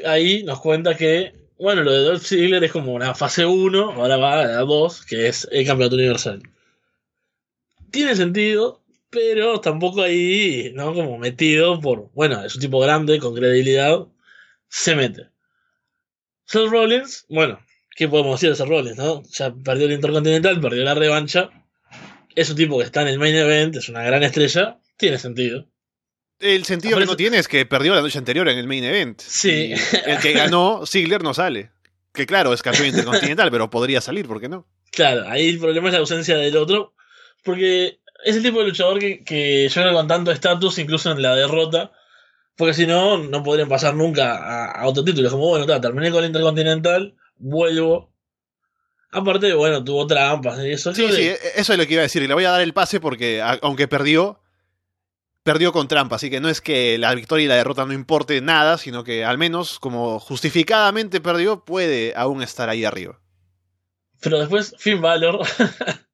ahí nos cuenta que, bueno, lo de Dolph Ziggler es como una fase 1, ahora va a la 2, que es el campeonato universal. Tiene sentido, pero tampoco ahí, ¿no? Como metido por, bueno, es un tipo grande, con credibilidad, se mete. Seth Rollins, bueno, ¿qué podemos decir de Seth Rollins, no? Ya perdió el Intercontinental, perdió la revancha. Es un tipo que está en el main event, es una gran estrella, tiene sentido. El sentido que no tiene es que perdió la noche anterior en el main event. Sí. El que ganó, Ziggler, no sale. Que claro, es campeón intercontinental, pero podría salir, ¿por qué no? Claro, ahí el problema es la ausencia del otro, porque es el tipo de luchador que, que llega con tanto estatus, incluso en la derrota, porque si no, no podrían pasar nunca a, a otro título. Es como, bueno, terminé con el Intercontinental, vuelvo. Aparte, bueno, tuvo trampas y eso. Sí, sí, e- eso es lo que iba a decir. Y le voy a dar el pase porque, a- aunque perdió, perdió con trampa. Así que no es que la victoria y la derrota no importe nada, sino que al menos, como justificadamente perdió, puede aún estar ahí arriba. Pero después, Finn Balor,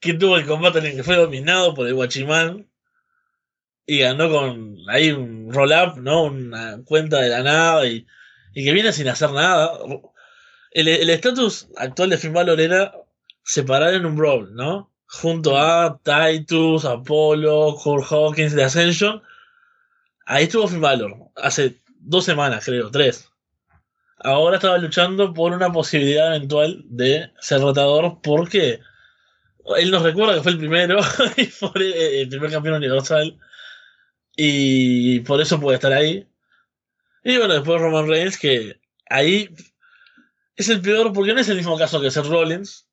que tuvo el combate en el que fue dominado por el Guachimán y ganó con ahí un roll-up, ¿no? Una cuenta de la nada y, y que viene sin hacer nada. El estatus actual de Finn Balor era separar en un brawl, ¿no? Junto a Titus, Apollo, Kurt Hawkins de Ascension. Ahí estuvo Finn Balor, hace dos semanas, creo, tres. Ahora estaba luchando por una posibilidad eventual de ser rotador porque él nos recuerda que fue el primero y fue el primer campeón universal y por eso puede estar ahí. Y bueno, después Roman Reigns que ahí es el peor porque no es el mismo caso que Seth Rollins,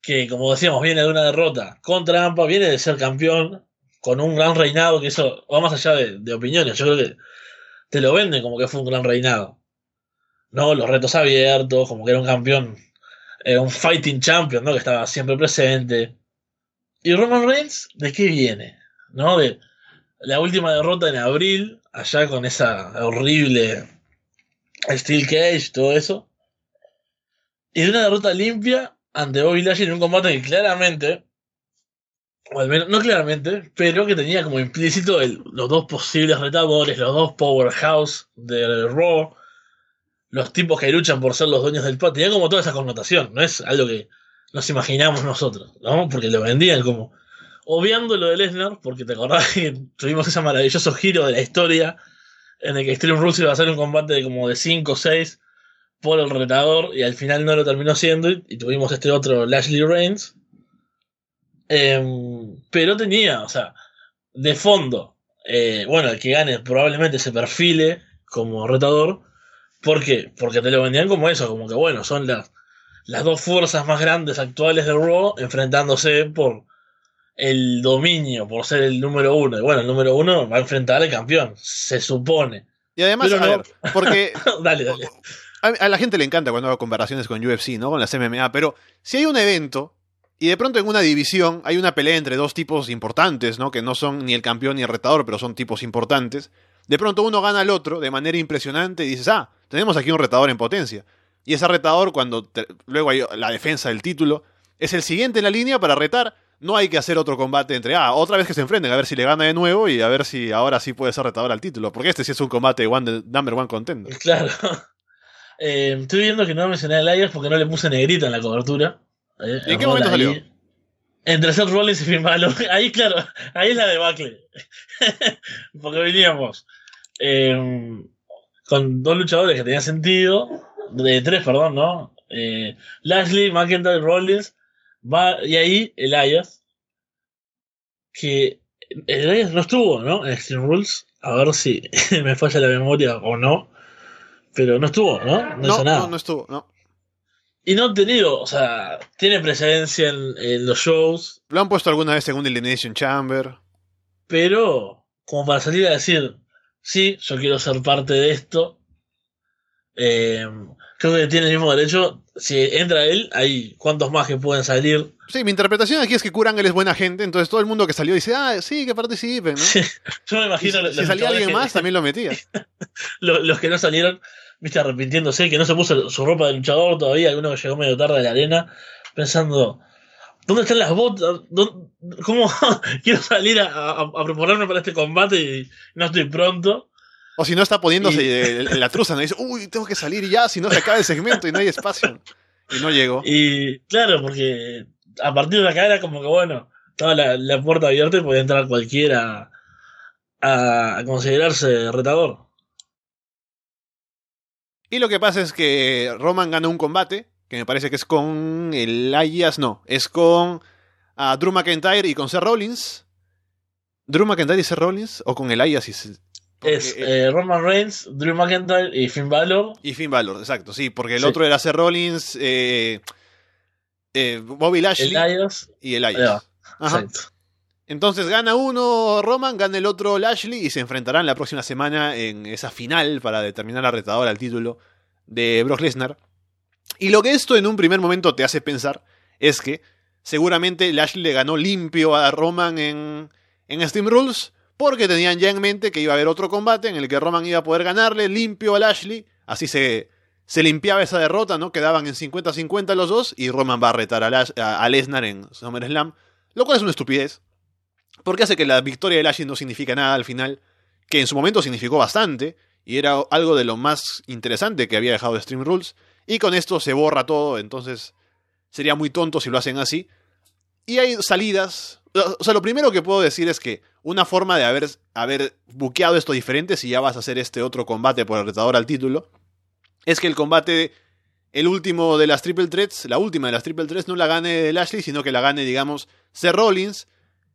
que como decíamos viene de una derrota con trampa, viene de ser campeón con un gran reinado, que eso va más allá de, de opiniones, yo creo que te lo venden como que fue un gran reinado. ¿no? Los retos abiertos, como que era un campeón, eh, un fighting champion, ¿no? Que estaba siempre presente. ¿Y Roman Reigns de qué viene? ¿No? De la última derrota en abril, allá con esa horrible Steel Cage, todo eso. Y de una derrota limpia ante Bobby Lashley en un combate que claramente, o al menos, no claramente, pero que tenía como implícito los dos posibles retadores, los dos powerhouse de Raw, los tipos que luchan por ser los dueños del pato. Tenía como toda esa connotación, no es algo que nos imaginamos nosotros, ¿no? Porque lo vendían como. Obviando lo de Lesnar, porque te acordás que tuvimos ese maravilloso giro de la historia en el que Extreme Rules iba a ser un combate de como de 5 o 6 por el retador y al final no lo terminó siendo y, tuvimos este otro Lashley Reigns. Em, pero tenía, o sea, de fondo, eh, bueno, el que gane probablemente se perfile como retador. ¿Por qué? Porque te lo vendían como eso, como que bueno, son las, las dos fuerzas más grandes actuales de Raw enfrentándose por el dominio, por ser el número uno. Y bueno, el número uno va a enfrentar al campeón, se supone. Y además, Pero a no. ver, porque dale, dale. A, la gente le encanta cuando hago comparaciones con UFC, ¿no? Con las MMA, pero si hay un evento y de pronto en una división hay una pelea entre dos tipos importantes, ¿no? Que no son ni el campeón ni el retador, pero son tipos importantes. De pronto uno gana al otro de manera impresionante y dices, ah, tenemos aquí un retador en potencia. Y ese retador, cuando te- luego hay la defensa del título, es el siguiente en la línea para retar no hay que hacer otro combate entre, ah, otra vez que se enfrenten, a ver si le gana de nuevo y a ver si ahora sí puede ser retador al título. Porque este sí es un combate one, number one contender. Claro. Eh, estoy viendo que no mencioné a Elias porque no le puse negrita en la cobertura. Eh, ¿Y en qué momento ahí. salió? Entre Seth Rollins y Finn Balor. Ahí, claro, ahí es la debacle. porque veníamos eh, con dos luchadores que tenían sentido. De tres, perdón, ¿no? Eh, Lashley, McIntyre, Rollins. Va, y ahí Elias. Que Elias no estuvo, ¿no? En Extreme Rules. A ver si me falla la memoria o no. Pero no estuvo, ¿no? No, No, hizo nada. no, no estuvo, no. Y no ha tenido, o sea, tiene presencia en, en los shows, Lo han puesto alguna vez en un Elimination Chamber. pero como para salir a decir, sí, yo quiero ser parte de esto, eh, creo que tiene el mismo derecho. Si entra él, hay cuantos más que pueden salir. Sí, mi interpretación aquí es que Kurangel es buena gente, entonces todo el mundo que salió dice, ah, sí, que participen, ¿no? yo me Y imagino si, los, si los salía alguien más, también lo metía. lo- los que no salieron, viste, arrepintiéndose, que no se puso su ropa de luchador todavía, alguno que llegó medio tarde a la arena, pensando, ¿dónde están las botas? ¿Dó- ¿Cómo quiero salir a, a- a prepararme para este combate y no estoy pronto? O si no está poniéndose Y- la truza, ¿no? dice, uy, tengo que salir ya, si no se acaba el segmento y no hay espacio. Y no llegó. Y claro, porque a partir de acá era como que bueno, estaba la, la puerta abierta y podía entrar cualquiera a, a considerarse retador. Y lo que pasa es que Roman gana un combate, que me parece que es con el Elias, no, es con ah, Drew McIntyre y con Seth Rollins. ¿Drew McIntyre y Seth Rollins? ¿O con el Elias y, Es eh, Roman Reigns, Drew McIntyre y Finn Balor. y Finn Balor? Exacto, sí, porque el Sí. otro era Seth Rollins, eh, eh, Bobby Lashley Elias. y Elias. Ajá. Entonces gana uno Roman, gana el otro Lashley y se enfrentarán la próxima semana en esa final para determinar la retadora al título de Brock Lesnar. Y lo que esto en un primer momento te hace pensar es que seguramente Lashley le ganó limpio a Roman en, en Steam Rules porque tenían ya en mente que iba a haber otro combate en el que Roman iba a poder ganarle limpio a Lashley. Así se, se limpiaba esa derrota, ¿no? Quedaban en 50-50 los dos y Roman va a retar a Lesnar en SummerSlam. Lo cual es una estupidez. Porque hace que la victoria de Lashley no significa nada al final, que en su momento significó bastante, y era algo de lo más interesante que había dejado Stream Rules, y con esto se borra todo, entonces sería muy tonto si lo hacen así. Y hay salidas, o sea, lo primero que puedo decir es que una forma de haber, haber buqueado esto diferente, si ya vas a hacer este otro combate por el retador al título, es que el combate, el último de las Triple Threats, la última de las Triple Threats, no la gane Lashley, sino que la gane, digamos, Seth Rollins,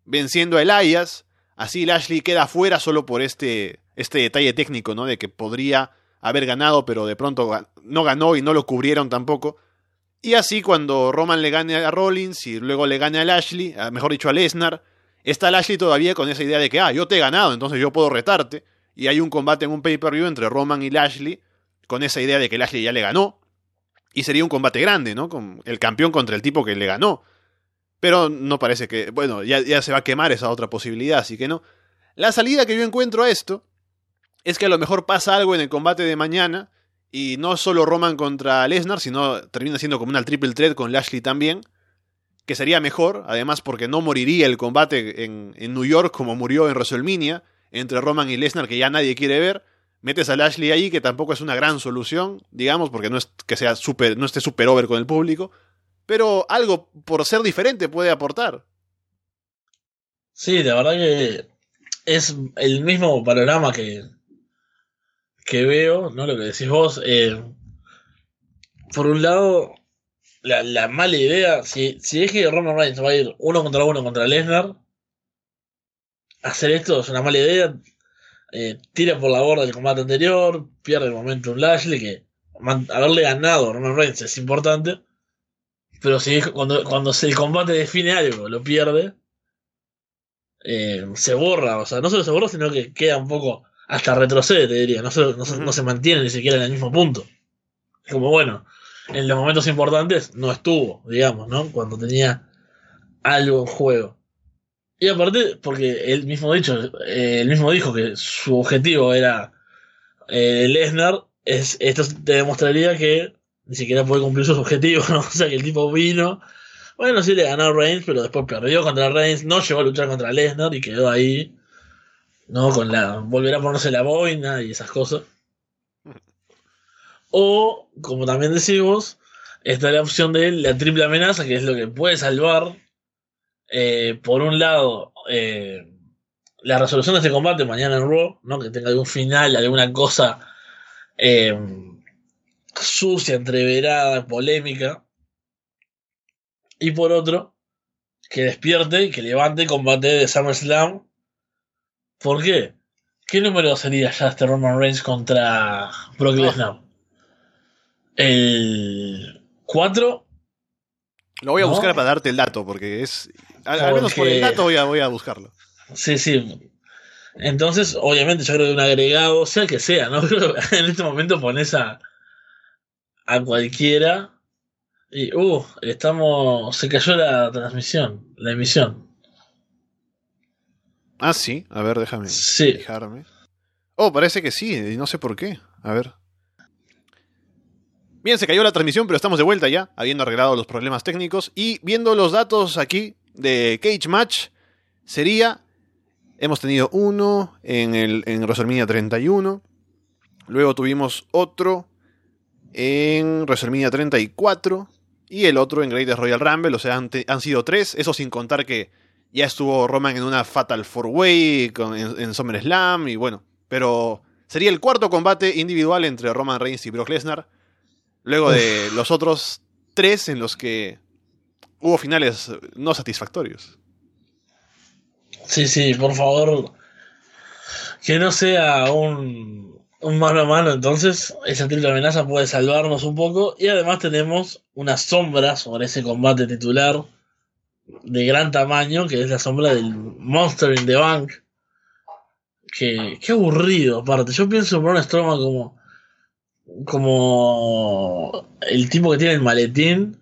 venciendo a Elias. Así Lashley queda fuera solo por este, este detalle técnico, ¿no? De que podría haber ganado, pero de pronto no ganó y no lo cubrieron tampoco. Y así cuando Roman le gane a Rollins y luego le gane a Lashley, mejor dicho a Lesnar, está Lashley todavía con esa idea de que, ah, yo te he ganado, entonces yo puedo retarte. Y hay un combate en un pay-per-view entre Roman y Lashley, con esa idea de que Lashley ya le ganó. Y sería un combate grande, ¿no? Con el campeón contra el tipo que le ganó. Pero no parece que. Bueno, ya, ya se va a quemar esa otra posibilidad, así que no. La salida que yo encuentro a esto es que a lo mejor pasa algo en el combate de mañana. Y no solo Roman contra Lesnar, sino termina siendo como una triple threat con Lashley también. Que sería mejor, además porque no moriría el combate en, en New York como murió en WrestleMania. Entre Roman y Lesnar, que ya nadie quiere ver. Metes a Lashley ahí, que tampoco es una gran solución, digamos, porque no es que sea super, no esté super over con el público. Pero algo por ser diferente puede aportar. Sí, la verdad que es el mismo panorama que, que veo, ¿no? Lo que decís vos. eh, por un lado, la, la mala idea, si, si es que Roman Reigns va a ir uno contra uno contra Lesnar, hacer esto es una mala idea. eh, tira por la borda el combate anterior, pierde el momento un Lashley, que man- haberle ganado a Roman Reigns es importante. Pero si es- cuando, cuando se- el combate define algo, lo pierde, eh, se borra, o sea, no solo se borra, sino que queda un poco, hasta retrocede, te diría, no se, no, se- no se mantiene ni siquiera en el mismo punto. Es como, bueno, en los momentos importantes no estuvo, digamos, ¿no? Cuando tenía algo en juego. Y aparte, porque él mismo dicho, eh, mismo dijo que su objetivo era eh, Lesnar, es, esto te demostraría que ni siquiera puede cumplir sus objetivos, ¿no? O sea, que el tipo vino Bueno, sí le ganó a Reigns, pero después perdió contra Reigns, no llegó a luchar contra Lesnar y quedó ahí. ¿No? Con la. Volverá a ponerse la boina y esas cosas. O, como también decimos, está la opción de la triple amenaza, que es lo que puede salvar. eh, por un lado, eh, la resolución de este combate mañana en Raw, ¿no? Que tenga algún final, alguna cosa eh, sucia, entreverada, polémica. Y por otro, que despierte y que levante el combate de SummerSlam. ¿Por qué? ¿Qué número sería ya este Roman Reigns contra Brock. Lesnar? ¿El 4? Lo voy a No. buscar para darte el dato, porque es. Al, al menos por el dato voy a, voy a buscarlo. Sí, sí. Entonces, obviamente, yo creo que un agregado, sea el que sea, ¿no? Creo que en este momento pones a, a cualquiera y, uh, estamos. Se cayó la transmisión, la emisión. Ah, sí. A ver, déjame Sí. fijarme. Oh, parece que sí, y no sé por qué. A ver. Bien, se cayó la transmisión, pero estamos de vuelta ya, habiendo arreglado los problemas técnicos. Y viendo los datos aquí de Cage Match, sería. Hemos tenido uno en, el, en WrestleMania 31. Luego tuvimos otro en WrestleMania 34. Y el otro en Greatest Royal Rumble. O sea, han, sido tres. Eso sin contar que ya estuvo Roman en una Fatal Four Way en, en SummerSlam. Y bueno, pero sería el cuarto combate individual entre Roman Reigns y Brock Lesnar. Luego de los otros tres en los que hubo finales no satisfactorios. Sí, sí, por favor. Que no sea un, un mano a mano, entonces esa triple amenaza puede salvarnos un poco. Y además tenemos una sombra sobre ese combate titular de gran tamaño, que es la sombra del Monster in the Bank. Que, qué aburrido, aparte. Yo pienso en Braun Strowman como, como el tipo que tiene el maletín.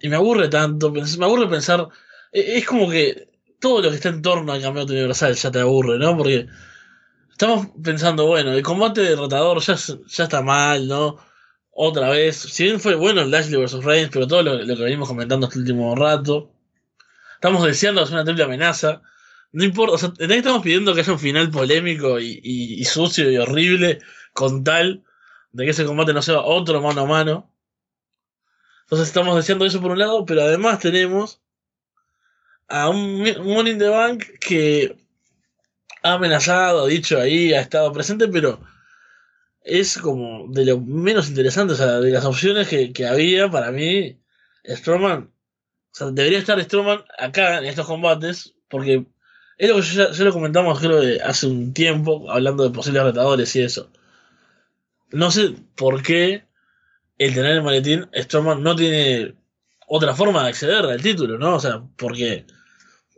Y me aburre tanto, pens- me aburre pensar. e- Es como que todo lo que está en torno al campeonato universal ya te aburre, ¿no? Porque estamos pensando, bueno, el combate de rotador ya, ya está mal, ¿no? Otra vez, si bien fue bueno el Lashley vs Reigns, pero todo lo, que venimos comentando este último rato, estamos deseando hacer una triple amenaza. No importa, o sea, ¿entendés que estamos pidiendo que haya un final polémico y- y sucio y horrible con tal de que ese combate no sea otro mano a mano. Entonces estamos deseando eso por un lado, pero además tenemos a un, Money in the Bank que ha amenazado, ha dicho ahí, ha estado presente, pero es como de lo menos interesante, o sea, de las opciones que, que había para mí, Strowman, o sea, debería estar Strowman acá en estos combates, porque es lo que ya, ya lo comentamos creo hace un tiempo, hablando de posibles retadores y eso. No sé por qué el tener el maletín, Strowman no tiene otra forma de acceder al título, ¿no? O sea, porque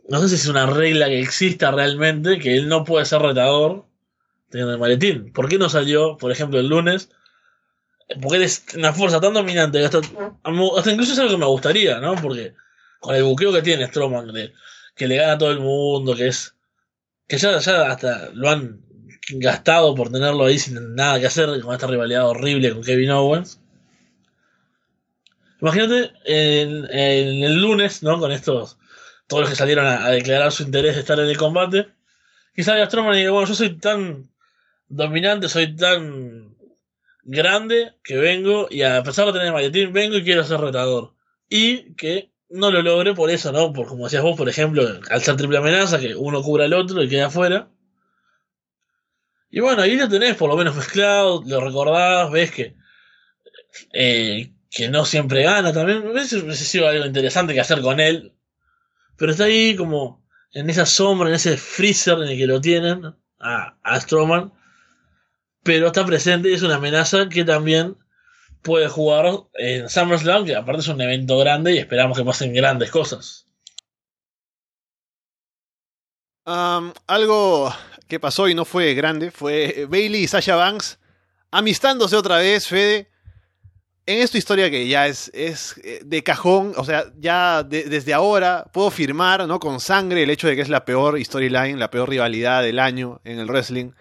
no sé si es una regla que exista realmente, que él no puede ser retador teniendo el maletín. ¿Por qué no salió, por ejemplo, el lunes? Porque es una fuerza tan dominante que hasta, hasta incluso es algo que me gustaría, ¿no? Porque con el buqueo que tiene Strowman, de- que le gana a todo el mundo, que es. que ya, ya hasta lo han gastado por tenerlo ahí sin nada que hacer, con esta rivalidad horrible con Kevin Owens. Imagínate en, el lunes, ¿no? Con estos. Todos los que salieron a, declarar su interés de estar en el combate. Y salga Strowman y diga, bueno, yo soy tan dominante, soy tan grande que vengo y a pesar de tener maletín, vengo y quiero ser retador. Y que no lo logre por eso, ¿no? Por como decías vos, por ejemplo, al ser triple amenaza, que uno cubra al otro y queda afuera. Y bueno, ahí lo tenés por lo menos mezclado, lo recordás, ves que eh, que no siempre gana también. Ves hubiese sido algo interesante que hacer con él. Pero está ahí como en esa sombra, en ese freezer en el que lo tienen a, a Strowman. Pero está presente y es una amenaza que también puede jugar en SummerSlam, que aparte es un evento grande y esperamos que pasen grandes cosas. Algo que pasó y no fue grande fue Bailey y Sasha Banks amistándose otra vez, Fede. En esta historia que ya es, es eh, de cajón, o sea, ya de- desde ahora puedo firmar, ¿no? Con sangre el hecho de que es la peor storyline, la peor rivalidad del año en el wrestling.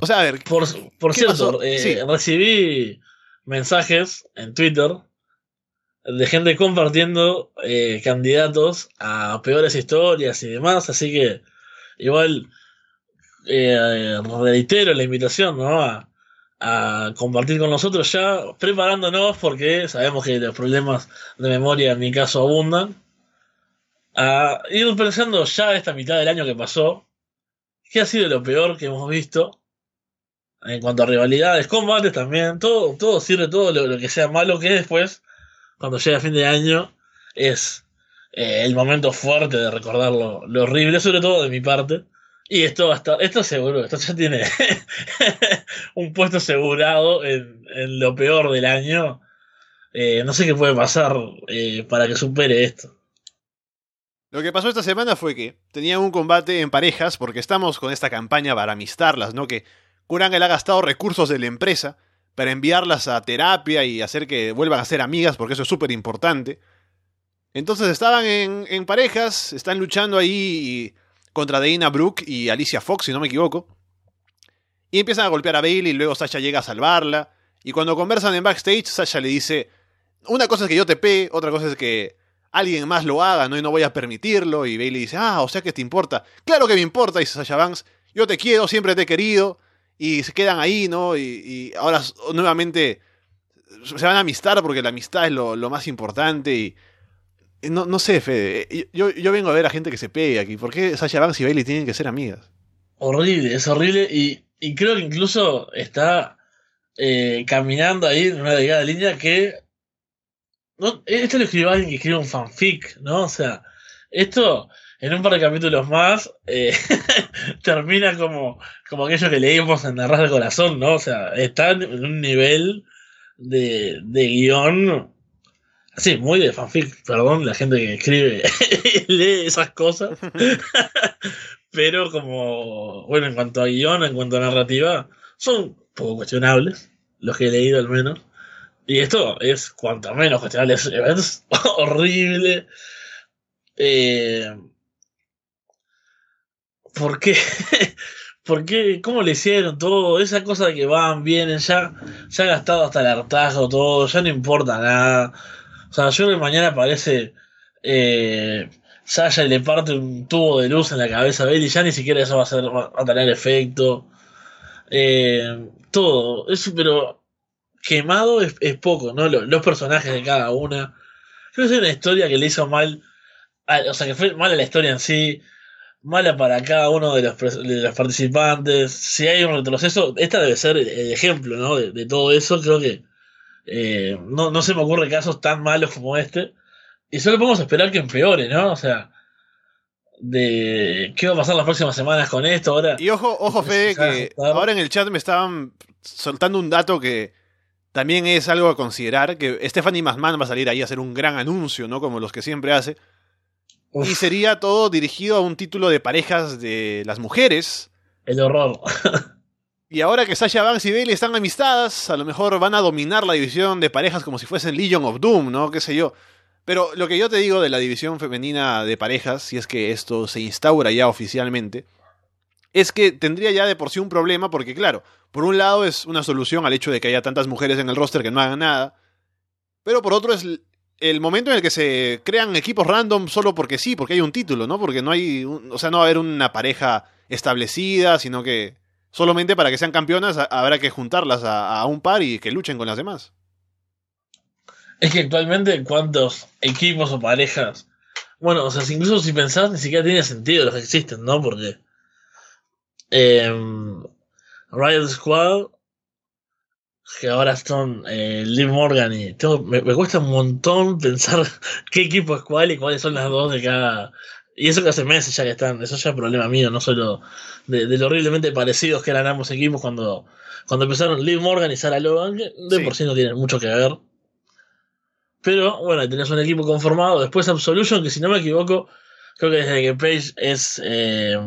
O sea, a ver, Por, por ¿Qué cierto, eh, Sí. recibí mensajes en Twitter de gente compartiendo eh, candidatos a peores historias y demás, así que igual eh, reitero la invitación ¿no? a, compartir con nosotros ya preparándonos porque sabemos que los problemas de memoria en mi caso abundan a ir pensando ya esta mitad del año que pasó qué ha sido lo peor que hemos visto en cuanto a rivalidades, combates también, todo, todo sirve, todo lo, lo que sea malo que después, cuando llega fin de año, es eh, el momento fuerte de recordar lo, lo horrible, sobre todo de mi parte. Y esto hasta, esto seguro, esto ya tiene un puesto asegurado en, en, lo peor del año. Eh, no sé qué puede pasar eh, para que supere esto. Lo que pasó esta semana fue que tenían un combate en parejas, porque estamos con esta campaña para amistarlas, ¿no? Que Kurangel ha gastado recursos de la empresa para enviarlas a terapia y hacer que vuelvan a ser amigas, porque eso es súper importante. Entonces estaban en, parejas, están luchando ahí contra Dana Brooke y Alicia Fox, si no me equivoco. Y empiezan a golpear a Bailey y luego Sasha llega a salvarla. Y cuando conversan en backstage, Sasha le dice, una cosa es que yo te pegue, otra cosa es que alguien más lo haga, ¿no? Y no voy a permitirlo. Y Bailey dice, ah, o sea que te importa. Claro que me importa, dice Sasha Banks. Yo te quiero, siempre te he querido y se quedan ahí, ¿no? Y, ahora nuevamente se van a amistar porque la amistad es lo, más importante. No, no sé, Fede, yo, yo vengo a ver a gente que se pegue aquí. ¿Por qué Sasha Banks y Bailey tienen que ser amigas? Horrible, es horrible y, y creo que incluso está eh, caminando ahí en una delgada línea que... No, esto lo escribió alguien que escribe un fanfic, ¿no? O sea, esto en un par de capítulos más eh, termina como, como aquello que leímos en Arras del Corazón, ¿no? O sea, está en un nivel de, de guion, sí, muy de fanfic, perdón, la gente que escribe lee esas cosas, pero como, bueno, en cuanto a guion, en cuanto a narrativa, son poco cuestionables, los que he leído al menos. Y esto es cuanto menos cuestionable, es, horrible. Eh, ¿Por qué? ¿Por qué? ¿Cómo le hicieron todo? Esa cosa de que van, vienen, ya, ya ha gastado hasta el hartajo todo, ya no importa nada. O sea, yo que mañana aparece eh, Sasha y le parte un tubo de luz en la cabeza a Bailey, ya ni siquiera eso va a, ser, va a tener efecto. Eh, todo, eso, pero quemado es, poco, ¿no? Los, personajes de cada una. Creo que es una historia que le hizo mal, o sea, que fue mala la historia en sí mala para cada uno de los, de los, participantes. Si hay un retroceso, esta debe ser el ejemplo ¿no? de, de todo eso. Creo que eh, no, no se me ocurre casos tan malos como este. Y solo podemos esperar que empeore, ¿no? O sea, de qué va a pasar las próximas semanas con esto ahora. Y ojo, ojo, Fede, que ahora en el chat me estaban soltando un dato que también es algo a considerar, que Stephanie McMahon va a salir ahí a hacer un gran anuncio, ¿no? Como los que siempre hace. Uf. Y sería todo dirigido a un título de parejas de las mujeres. El horror. y ahora que Sasha Banks y Bailey están amistadas, a lo mejor van a dominar la división de parejas como si fuesen Legion of Doom, ¿no? Qué sé yo. Pero lo que yo te digo de la división femenina de parejas, si es que esto se instaura ya oficialmente, es que tendría ya de por sí un problema porque, claro, por un lado es una solución al hecho de que haya tantas mujeres en el roster que no hagan nada, pero por otro es el momento en el que se crean equipos random solo porque sí, porque hay un título, ¿no? Porque no hay, o sea, no va a haber una pareja establecida, sino que solamente para que sean campeonas habrá que juntarlas a, un par y que luchen con las demás. Es que actualmente cuántos equipos o parejas, bueno, o sea, incluso si pensás ni siquiera tiene sentido los que existen, ¿no? Porque eh, Riot Squad que ahora son eh, Liv Morgan y tengo, me, me, cuesta un montón pensar qué equipo es cuál y cuáles son las dos de cada. Y eso que hace meses ya que están, eso ya es problema mío, no solo de, de lo horriblemente parecidos que eran ambos equipos cuando, cuando empezaron Liv Morgan y Sarah Logan, que de sí. por sí no tienen mucho que ver. Pero bueno, tenés un equipo conformado. Después Absolution, que si no me equivoco, creo que desde que Page es eh,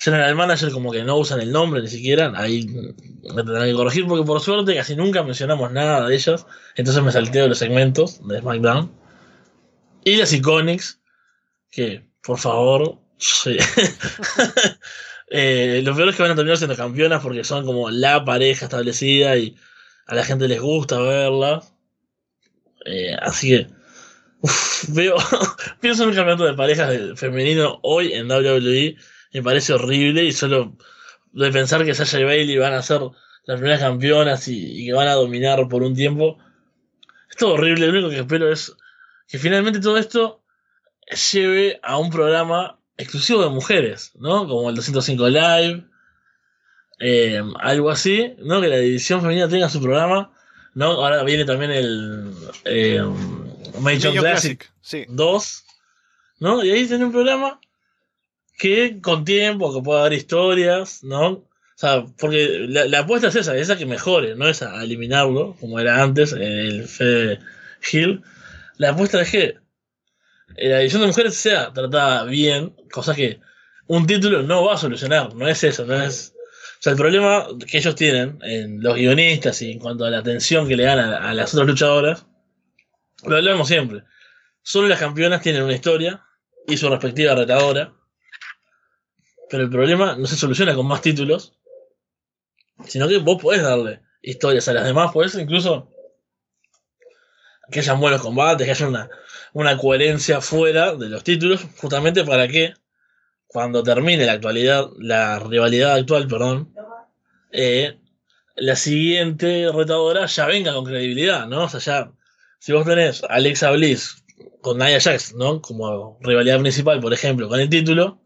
General Manager como que no usan el nombre ni siquiera, ahí me tendrán que corregir porque por suerte casi nunca mencionamos nada de ellos, entonces me salteo los segmentos de SmackDown. Y las Iconics, que por favor, sí. eh, lo peor es que van a terminar siendo campeonas porque son como la pareja establecida y a la gente les gusta verlas. Eh, así que uf, veo, pienso en un campeonato de parejas femenino hoy en WWE, me parece horrible y solo de pensar que Sasha y Bailey van a ser las primeras campeonas y, y que van a dominar por un tiempo, es todo horrible, lo único que espero es que finalmente todo esto lleve a un programa exclusivo de mujeres, ¿no? Como el 205 Live, eh, algo así, ¿no? Que la división femenina tenga su programa, ¿no? Ahora viene también el eh, Major Classic Classic, Sí. 2, ¿no? Y ahí tiene un programa que con tiempo, que pueda haber historias, ¿no? O sea, porque la, la apuesta es esa, esa que mejore, no es a eliminarlo, como era antes, el Fede Hill. La apuesta es que la división de mujeres sea tratada bien, cosa que un título no va a solucionar, no es eso, no es... O sea, el problema que ellos tienen en los guionistas y en cuanto a la atención que le dan a, a las otras luchadoras, lo hablamos siempre. Solo las campeonas tienen una historia y su respectiva retadora. Pero el problema no se soluciona con más títulos, sino que vos podés darle historias a las demás, podés incluso que hayan buenos combates, que haya una, una coherencia fuera de los títulos, justamente para que cuando termine la actualidad, la rivalidad actual, perdón, eh, la siguiente retadora ya venga con credibilidad, ¿no? O sea, ya, si vos tenés a Alexa Bliss con Nia Jax, ¿no? Como rivalidad principal, por ejemplo, con el título,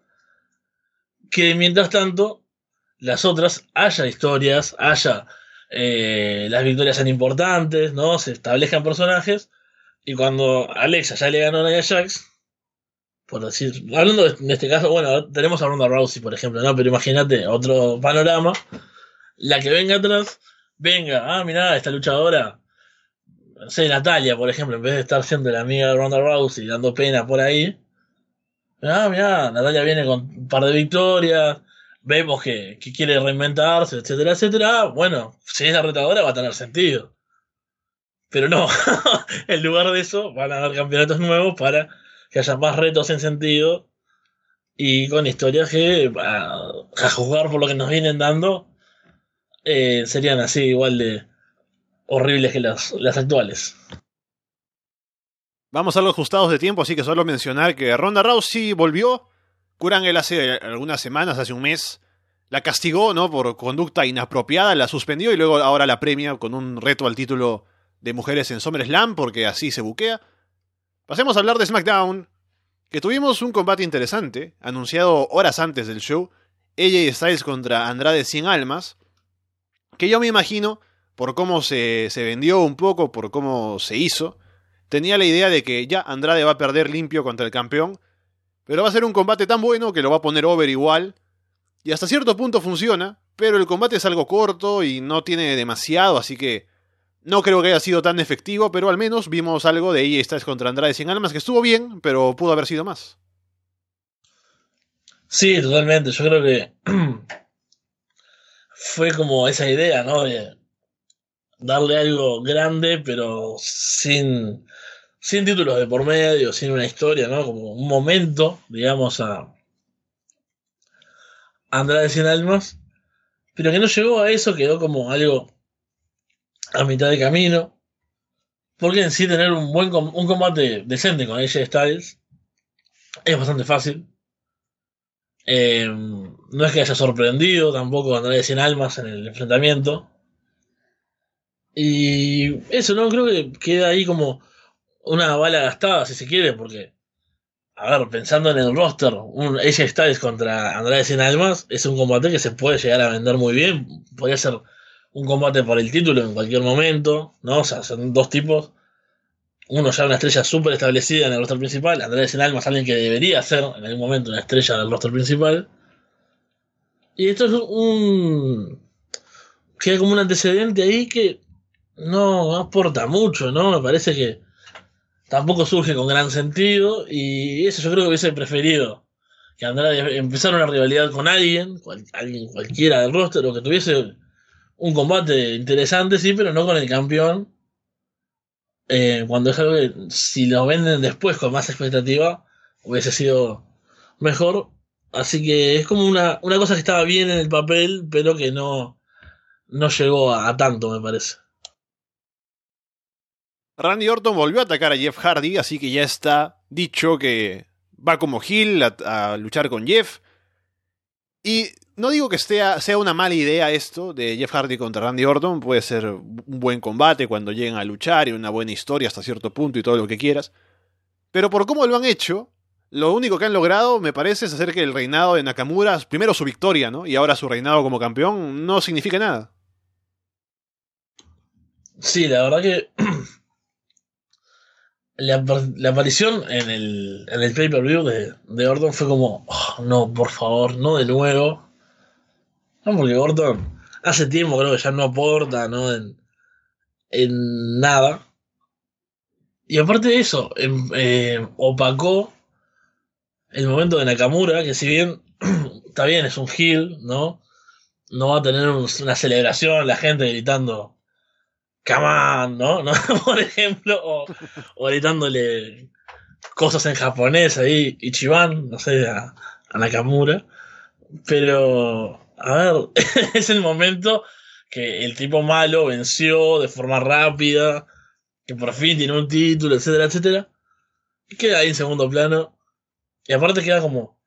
que mientras tanto las otras haya historias, haya eh, las victorias sean importantes, ¿no? Se establezcan personajes, y cuando Alexa ya le ganó a Nia Jax, por decir, hablando de, en este caso, bueno, tenemos a Ronda Rousey, por ejemplo, ¿no? Pero imagínate otro panorama, la que venga atrás, venga, ah, mirá, esta luchadora, no Natalia, por ejemplo, en vez de estar siendo la amiga de Ronda Rousey dando pena por ahí, ah, mirá, Natalia viene con un par de victorias, vemos que, quiere reinventarse, etcétera, etcétera, bueno, si es la retadora va a tener sentido. Pero no, en lugar de eso van a haber campeonatos nuevos para que haya más retos en sentido y con historias que, a, a juzgar por lo que nos vienen dando, eh, serían así igual de horribles que las, las actuales. Vamos a los ajustados de tiempo, así que solo mencionar que Ronda Rousey volvió. Kurangel hace algunas semanas, hace un mes, la castigó, ¿no? Por conducta inapropiada, la suspendió y luego ahora la premia con un reto al título de mujeres en SummerSlam, porque así se buquea. Pasemos a hablar de SmackDown, que tuvimos un combate interesante, anunciado horas antes del show, AJ Styles contra Andrade 100 Almas, que yo me imagino, por cómo se, se vendió un poco, por cómo se hizo, tenía la idea de que ya Andrade va a perder limpio contra el campeón, pero va a ser un combate tan bueno que lo va a poner over igual, y hasta cierto punto funciona, pero el combate es algo corto y no tiene demasiado, así que no creo que haya sido tan efectivo, pero al menos vimos algo de AJ Styles contra Andrade sin almas que estuvo bien, pero pudo haber sido más. Sí, totalmente. Yo creo que fue como esa idea, ¿no? De darle algo grande, pero sin, sin títulos de por medio, sin una historia, ¿no? Como un momento, digamos, a Andrade sin almas, pero que no llegó a eso, quedó como algo a mitad de camino. Porque en sí tener un buen com un combate decente con AJ Styles es bastante fácil. Eh, no es que haya sorprendido tampoco Andrade sin almas en el enfrentamiento. Y eso, ¿no? Creo que queda ahí como una bala gastada, si se quiere, porque, a ver, pensando en el roster, un AJ Styles contra Andrade sin almas es un combate que se puede llegar a vender muy bien. Podría ser un combate por el título en cualquier momento, ¿no? O sea, son dos tipos. Uno ya una estrella súper establecida en el roster principal, Andrade sin almas, alguien que debería ser en algún momento una estrella del roster principal. Y esto es un. Queda como un antecedente ahí que no aporta mucho, ¿no? Me parece que tampoco surge con gran sentido. Y eso yo creo que hubiese preferido que Andrade empezara una rivalidad con alguien, alguien cualquiera del roster, o que tuviese un combate interesante, sí, pero no con el campeón. Eh, cuando es algo que si lo venden después con más expectativa, hubiese sido mejor. Así que es como una, una cosa que estaba bien en el papel, pero que no, no llegó a tanto, me parece. Randy Orton volvió a atacar a Jeff Hardy, así que ya está dicho que va como Hill a, luchar con Jeff. Y no digo que sea, sea una mala idea esto de Jeff Hardy contra Randy Orton, puede ser un buen combate cuando lleguen a luchar y una buena historia hasta cierto punto y todo lo que quieras. Pero por cómo lo han hecho, lo único que han logrado, me parece, es hacer que el reinado de Nakamura, primero su victoria, ¿no? Y ahora su reinado como campeón, no significa nada. Sí, la verdad que la, aparición en el, en el pay-per-view de, de Orton fue como, "Oh, no, por favor, no de nuevo. No, porque Orton hace tiempo creo que ya no aporta, ¿no? En, en nada. Y aparte de eso, em- eh, opacó el momento de Nakamura, que si bien está bien, es un heel, ¿no? No va a tener un- una celebración, la gente gritando come ¿no? ¿no? Por ejemplo, o, o gritándole cosas en japonés ahí, Ichiban, no sé, a, a Nakamura. Pero, a ver, es el momento que el tipo malo venció de forma rápida, que por fin tiene un título, etcétera, etcétera. Y queda ahí en segundo plano. Y aparte queda como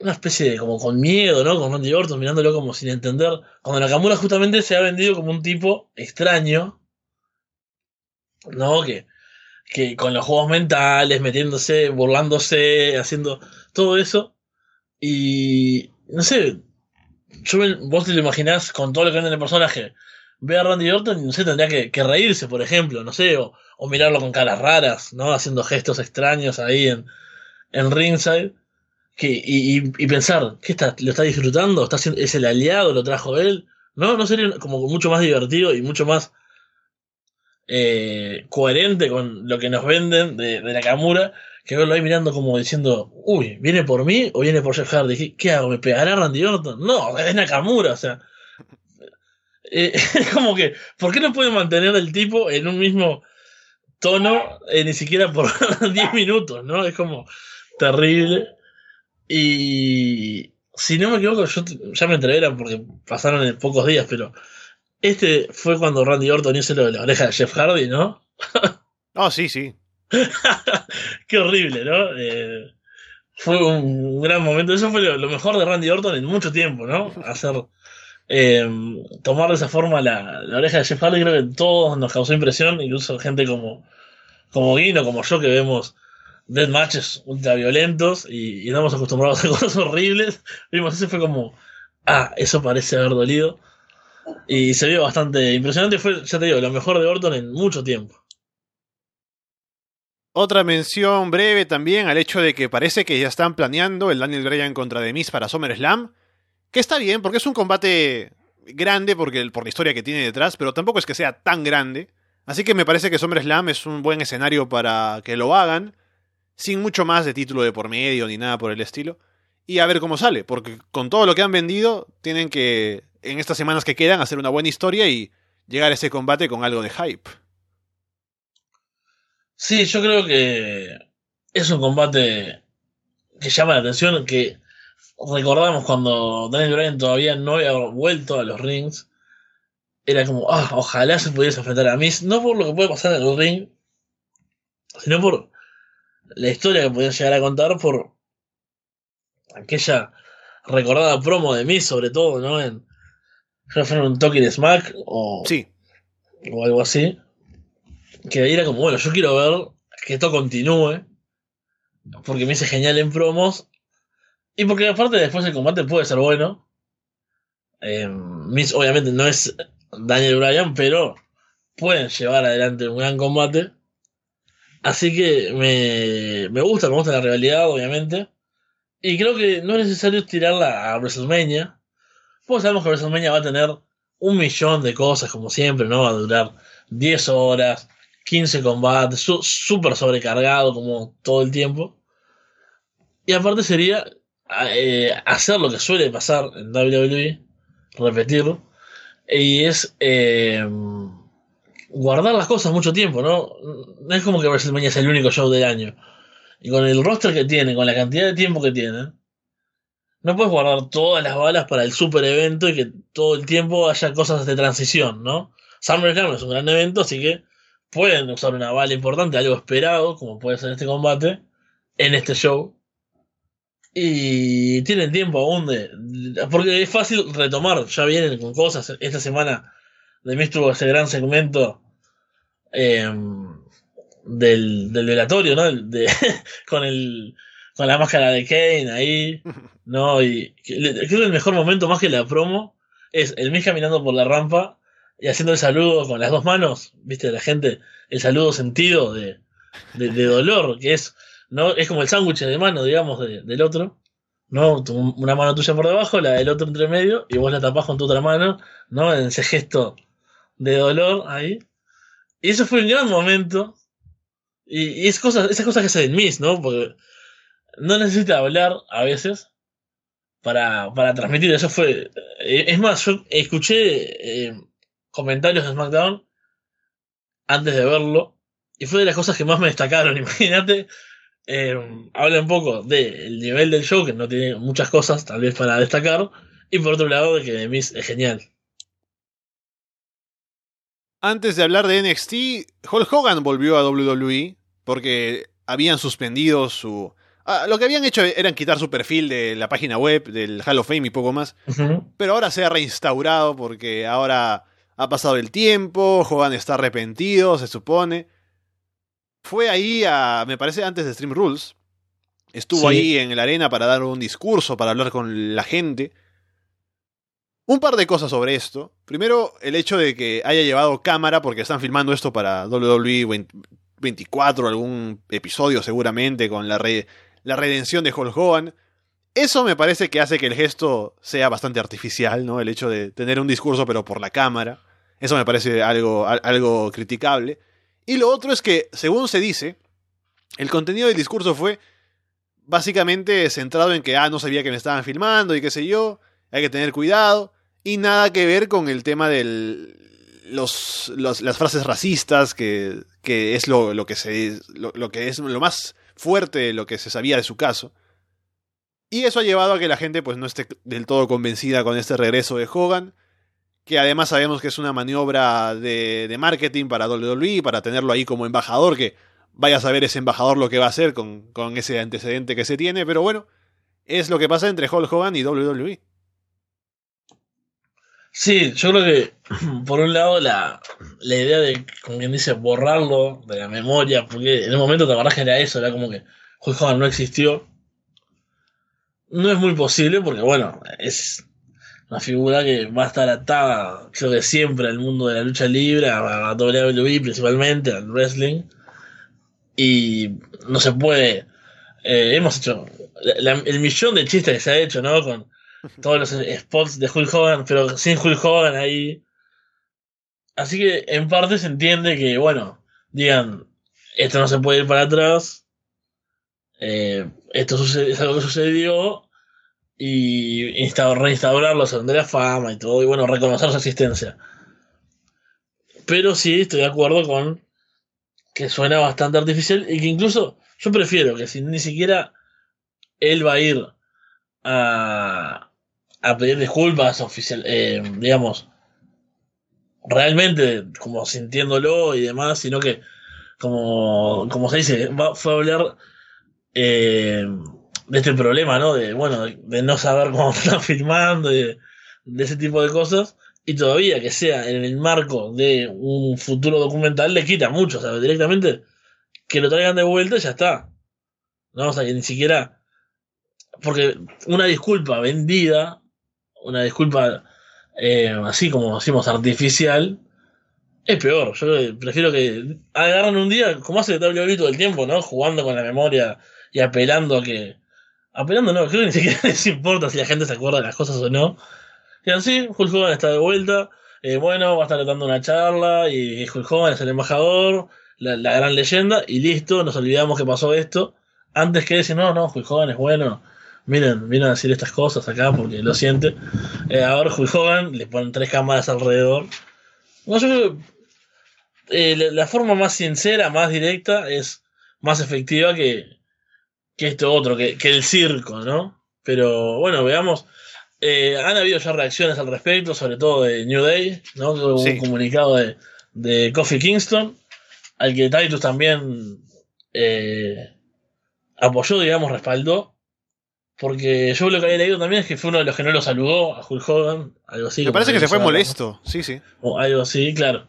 una especie de, como con miedo, ¿no? Con Randy Orton mirándolo como sin entender. Cuando Nakamura justamente se ha vendido como un tipo extraño, ¿no? Que, que con los juegos mentales, metiéndose, burlándose, haciendo todo eso. Y, no sé, yo me- vos te lo imaginás con todo lo que vende el personaje. Ve a Randy Orton y no sé, tendría que, que reírse, por ejemplo, no sé, o, o mirarlo con caras raras, ¿no? Haciendo gestos extraños ahí en, en ringside. Que, y, y, pensar, ¿qué está? ¿Lo está disfrutando? ¿Está ¿Es el aliado? ¿Lo trajo él? No, no sería como mucho más divertido y mucho más eh, coherente con lo que nos venden de, de Nakamura que verlo ahí mirando como diciendo, uy, ¿viene por mí o viene por Jeff Hardy? ¿Qué, qué hago? ¿Me pegará Randy Orton? No, es Nakamura, o sea. Eh, es como que, ¿por qué no puede mantener el tipo en un mismo tono eh, ni siquiera por 10 minutos, ¿no? Es como terrible. Y si no me equivoco, yo ya me enteré, era porque pasaron en pocos días, pero este fue cuando Randy Orton hizo lo de la oreja de Jeff Hardy, ¿no? Oh, sí, sí. Qué horrible, ¿no? Eh, fue un gran momento. Eso fue lo, lo mejor de Randy Orton en mucho tiempo, ¿no? Hacer. eh, tomar de esa forma la, la oreja de Jeff Hardy, creo que todos nos causó impresión, incluso gente como, como Guino, como yo, que vemos dead matches ultra violentos y, y estamos acostumbrados a cosas horribles. Vimos, ese fue como, ah, eso parece haber dolido. Y se vio bastante impresionante. Fue, ya te digo, lo mejor de Orton en mucho tiempo. Otra mención breve también al hecho de que parece que ya están planeando el Daniel Bryan contra The Miz para SummerSlam. Que está bien, porque es un combate grande porque, por la historia que tiene detrás, pero tampoco es que sea tan grande. Así que me parece que SummerSlam es un buen escenario para que lo hagan, sin mucho más de título de por medio ni nada por el estilo. Y a ver cómo sale, porque con todo lo que han vendido, tienen que, en estas semanas que quedan, hacer una buena historia y llegar a ese combate con algo de hype. Sí, yo creo que es un combate que llama la atención, que recordamos cuando Daniel Bryan todavía no había vuelto a los rings. Era como, ah, ojalá se pudiese enfrentar a Miz, no por lo que puede pasar en el ring, sino por la historia que podían llegar a contar, por aquella recordada promo de Miz, sobre todo, ¿no? En, creo que fue en un Talking Smack o, Sí, o algo así. Que ahí era como, bueno, yo quiero ver que esto continúe. Porque me hice genial en promos. Y porque aparte después el combate puede ser bueno. Eh, Miz obviamente no es Daniel Bryan, pero pueden llevar adelante un gran combate. Así que me, me gusta, me gusta la rivalidad, obviamente. Y creo que no es necesario tirarla a WrestleMania. Porque sabemos que WrestleMania va a tener un millón de cosas, como siempre, ¿no? Va a durar 10 horas, 15 combates, súper sobrecargado como todo el tiempo. Y aparte sería eh, hacer lo que suele pasar en WWE, repetirlo, y es eh, guardar las cosas mucho tiempo, ¿no? No es como que WrestleMania es el único show del año. Y con el roster que tienen, con la cantidad de tiempo que tienen, no puedes guardar todas las balas para el super evento y que todo el tiempo haya cosas de transición, ¿no? SummerSlam es un gran evento, así que pueden usar una bala importante, algo esperado, como puede ser este combate, en este show. Y tienen tiempo aún de, Porque es fácil retomar, ya vienen con cosas. Esta semana de mí estuvo ese gran segmento em, del, del velatorio, ¿no? De, con el con la máscara de Kane ahí, ¿no? Y creo que el mejor momento más que la promo es el Miss caminando por la rampa y haciendo el saludo con las dos manos, ¿viste? La gente, el saludo sentido de, de, dolor, que es, ¿no? Es como el sándwich de mano, digamos, del otro, ¿no? Una mano tuya por debajo, la del otro entre medio, y vos la tapás con tu otra mano, ¿no? En ese gesto de dolor ahí. Y eso fue un gran momento. Y, es cosas, esas cosas que se Miss, ¿no? Porque no necesita hablar a veces para, para transmitir. Eso fue. Eh, es más, yo escuché eh, comentarios de SmackDown antes de verlo y fue de las cosas que más me destacaron. Imagínate, eh, habla un poco del nivel del show, que no tiene muchas cosas tal vez para destacar, y por otro lado de que Miz es genial. Antes de hablar de NXT, Hulk Hogan volvió a WWE porque habían suspendido su Ah, lo que habían hecho eran quitar su perfil de la página web, del Hall of Fame y poco más. Pero ahora se ha reinstaurado porque ahora ha pasado el tiempo, Hogan está arrepentido, se supone. Fue ahí a, me parece, antes de Stream Rules. Estuvo ahí en la arena para dar un discurso, para hablar con la gente. Un par de cosas sobre esto. Primero, el hecho de que haya llevado cámara, porque están filmando esto para WWE 24, algún episodio seguramente, con la, red la redención de Hulk Hogan. Eso me parece que hace que el gesto sea bastante artificial, ¿no? El hecho de tener un discurso pero por la cámara. Eso me parece algo, algo criticable. Y lo otro es que, según se dice, el contenido del discurso fue básicamente centrado en que, ah, no sabía que me estaban filmando y qué sé yo, hay que tener cuidado. Y nada que ver con el tema de los, las frases racistas, que, que es lo, lo que se, lo, que es lo más fuerte lo que se sabía de su caso. Y eso ha llevado a que la gente pues no esté del todo convencida con este regreso de Hogan, que además sabemos que es una maniobra de, de marketing para WWE, para tenerlo ahí como embajador, que vaya a saber ese embajador lo que va a hacer con, con ese antecedente que se tiene, pero bueno, es lo que pasa entre Hulk Hogan y WWE. Sí, yo creo que por un lado la, la idea de, como quien dice, borrarlo de la memoria, porque en el momento te acordás que era eso, era como que Hulk no existió. No es muy posible porque, bueno, es una figura que va a estar atada, creo que siempre al mundo de la lucha libre, a, la WWE principalmente, al wrestling. Y no se puede. Eh, hemos hecho el millón de chistes que se ha hecho, ¿no? Con todos los spots de Hulk Hogan, pero sin Hulk Hogan ahí. Así que en parte se entiende que, bueno, digan, esto no se puede ir para atrás, eh, esto es algo que sucedió, y reinstaurarlo, de la fama y todo, y bueno, reconocer su existencia. Pero sí estoy de acuerdo con que suena bastante artificial y que incluso yo prefiero que si ni siquiera él va a ir a, a pedir disculpas oficial, eh, digamos, realmente como sintiéndolo y demás, sino que como, como se dice, fue a hablar eh, de este problema, ¿no? De, bueno, de, no saber cómo están filmando, de, de, ese tipo de cosas, y todavía que sea en el marco de un futuro documental le quita mucho, o sea, directamente que lo traigan de vuelta y ya está. ¿No? O sea, que ni siquiera. Porque una disculpa vendida una disculpa eh, así como decimos artificial, es peor. Yo prefiero que agarren un día, como hace WWE todo el tiempo, ¿no? Jugando con la memoria y apelando a que. Apelando no, creo que ni siquiera les importa si la gente se acuerda de las cosas o no. Y así, Hulk está de vuelta. Eh, bueno, va a estar dando una charla y Hulk Hogan es el embajador, la, la, gran leyenda, y listo, nos olvidamos que pasó esto. Antes que decir, no, no, Hulk Hogan es bueno, miren, vienen a decir estas cosas acá porque lo siente. Eh, ahora Hogan le ponen tres cámaras alrededor. No, yo eh, la, forma más sincera, más directa, es más efectiva que, que esto otro, que, que el circo, ¿no? Pero bueno, veamos. Eh, han habido ya reacciones al respecto, sobre todo de New Day, ¿no? Hubo un comunicado de, de Kofi Kingston, al que Titus también eh, apoyó, digamos, respaldó. Porque yo lo que había leído también es que fue uno de los que no lo saludó a Hulk Hogan, algo así. Me parece que se fue molesto, sí, sí. O algo así, claro.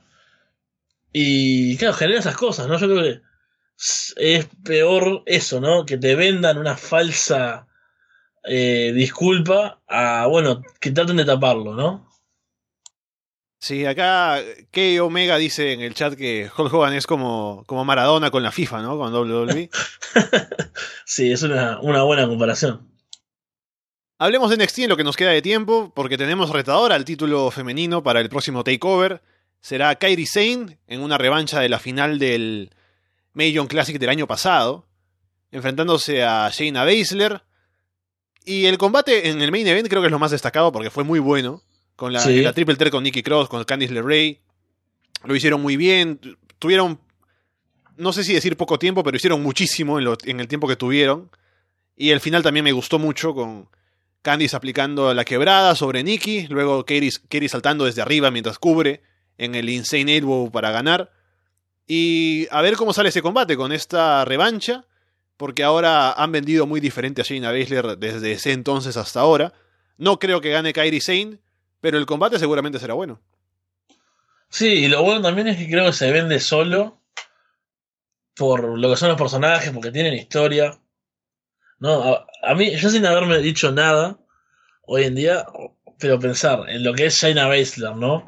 Y claro, genera esas cosas, ¿no? Yo creo que es- peor eso, ¿no? Que te vendan una falsa eh, disculpa a, bueno, que traten de taparlo, ¿no? Sí, acá Key Omega dice en el chat que Hulk Hogan es como, como Maradona con la FIFA, ¿no? Con WWE. Sí, es una, una buena comparación. Hablemos de NXT en lo que nos queda de tiempo, porque tenemos retadora al título femenino para el próximo takeover. Será Kairi Sane en una revancha de la final del Major Classic del año pasado, enfrentándose a Shayna Baszler. Y el combate en el main event creo que es lo más destacado porque fue muy bueno. Con la, Sí. la triple threat con Nikki Cross, con Candice LeRae. Lo hicieron muy bien. tu- Tuvieron, no sé si decir poco tiempo, pero hicieron muchísimo en, lo- en el tiempo que tuvieron. Y el final también me gustó mucho con Candice aplicando la quebrada sobre Nikki. Luego Kairi saltando desde arriba mientras cubre en el Insane Elbow para ganar. Y a ver cómo sale ese combate con esta revancha. Porque ahora han vendido muy diferente a Shayna Baszler desde ese entonces hasta ahora. No creo que gane Kairi Sane, pero el combate seguramente será bueno. Sí, y lo bueno también es que creo que se vende solo por lo que son los personajes, porque tienen historia. No, a, a mí, yo sin haberme dicho nada hoy en día, pero pensar en lo que es Shayna Baszler, ¿no?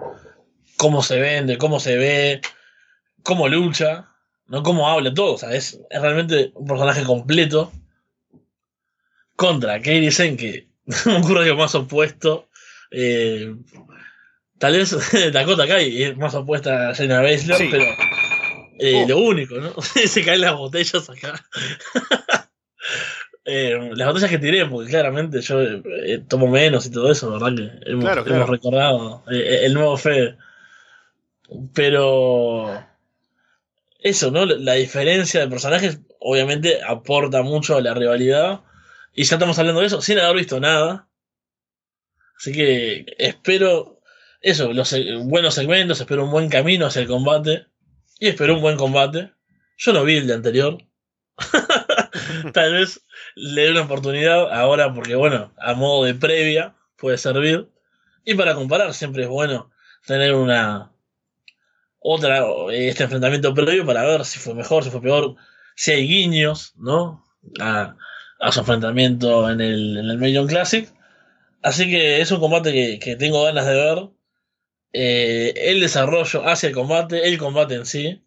Cómo se vende, cómo se ve, cómo lucha, ¿no? Cómo habla, todo. O sea, es, es realmente un personaje completo. Contra que me ocurre que más opuesto. Eh, tal vez Dakota Kai es más opuesta a Shayna Baszler, Sí. pero eh, Oh. lo único, ¿no? se caen las botellas acá. Eh, las botellas que tiré, porque claramente yo eh, tomo menos y todo eso, ¿verdad? Que hemos, Claro, claro. hemos recordado eh, el nuevo Fede. Pero eso, ¿no? La diferencia de personajes obviamente aporta mucho a la rivalidad. Y ya estamos hablando de eso sin haber visto nada. Así que espero eso, los buenos segmentos, espero un buen camino hacia el combate. Y espero un buen combate. Yo no vi el de anterior. Tal vez le dé una oportunidad ahora porque, bueno, a modo de previa puede servir. Y para comparar siempre es bueno tener una otra este enfrentamiento previo para ver si fue mejor, si fue peor, si hay guiños, ¿no? A, a su enfrentamiento en el, en el Million Classic. Así que es un combate que, que tengo ganas de ver. Eh, el desarrollo hacia el combate, el combate en sí,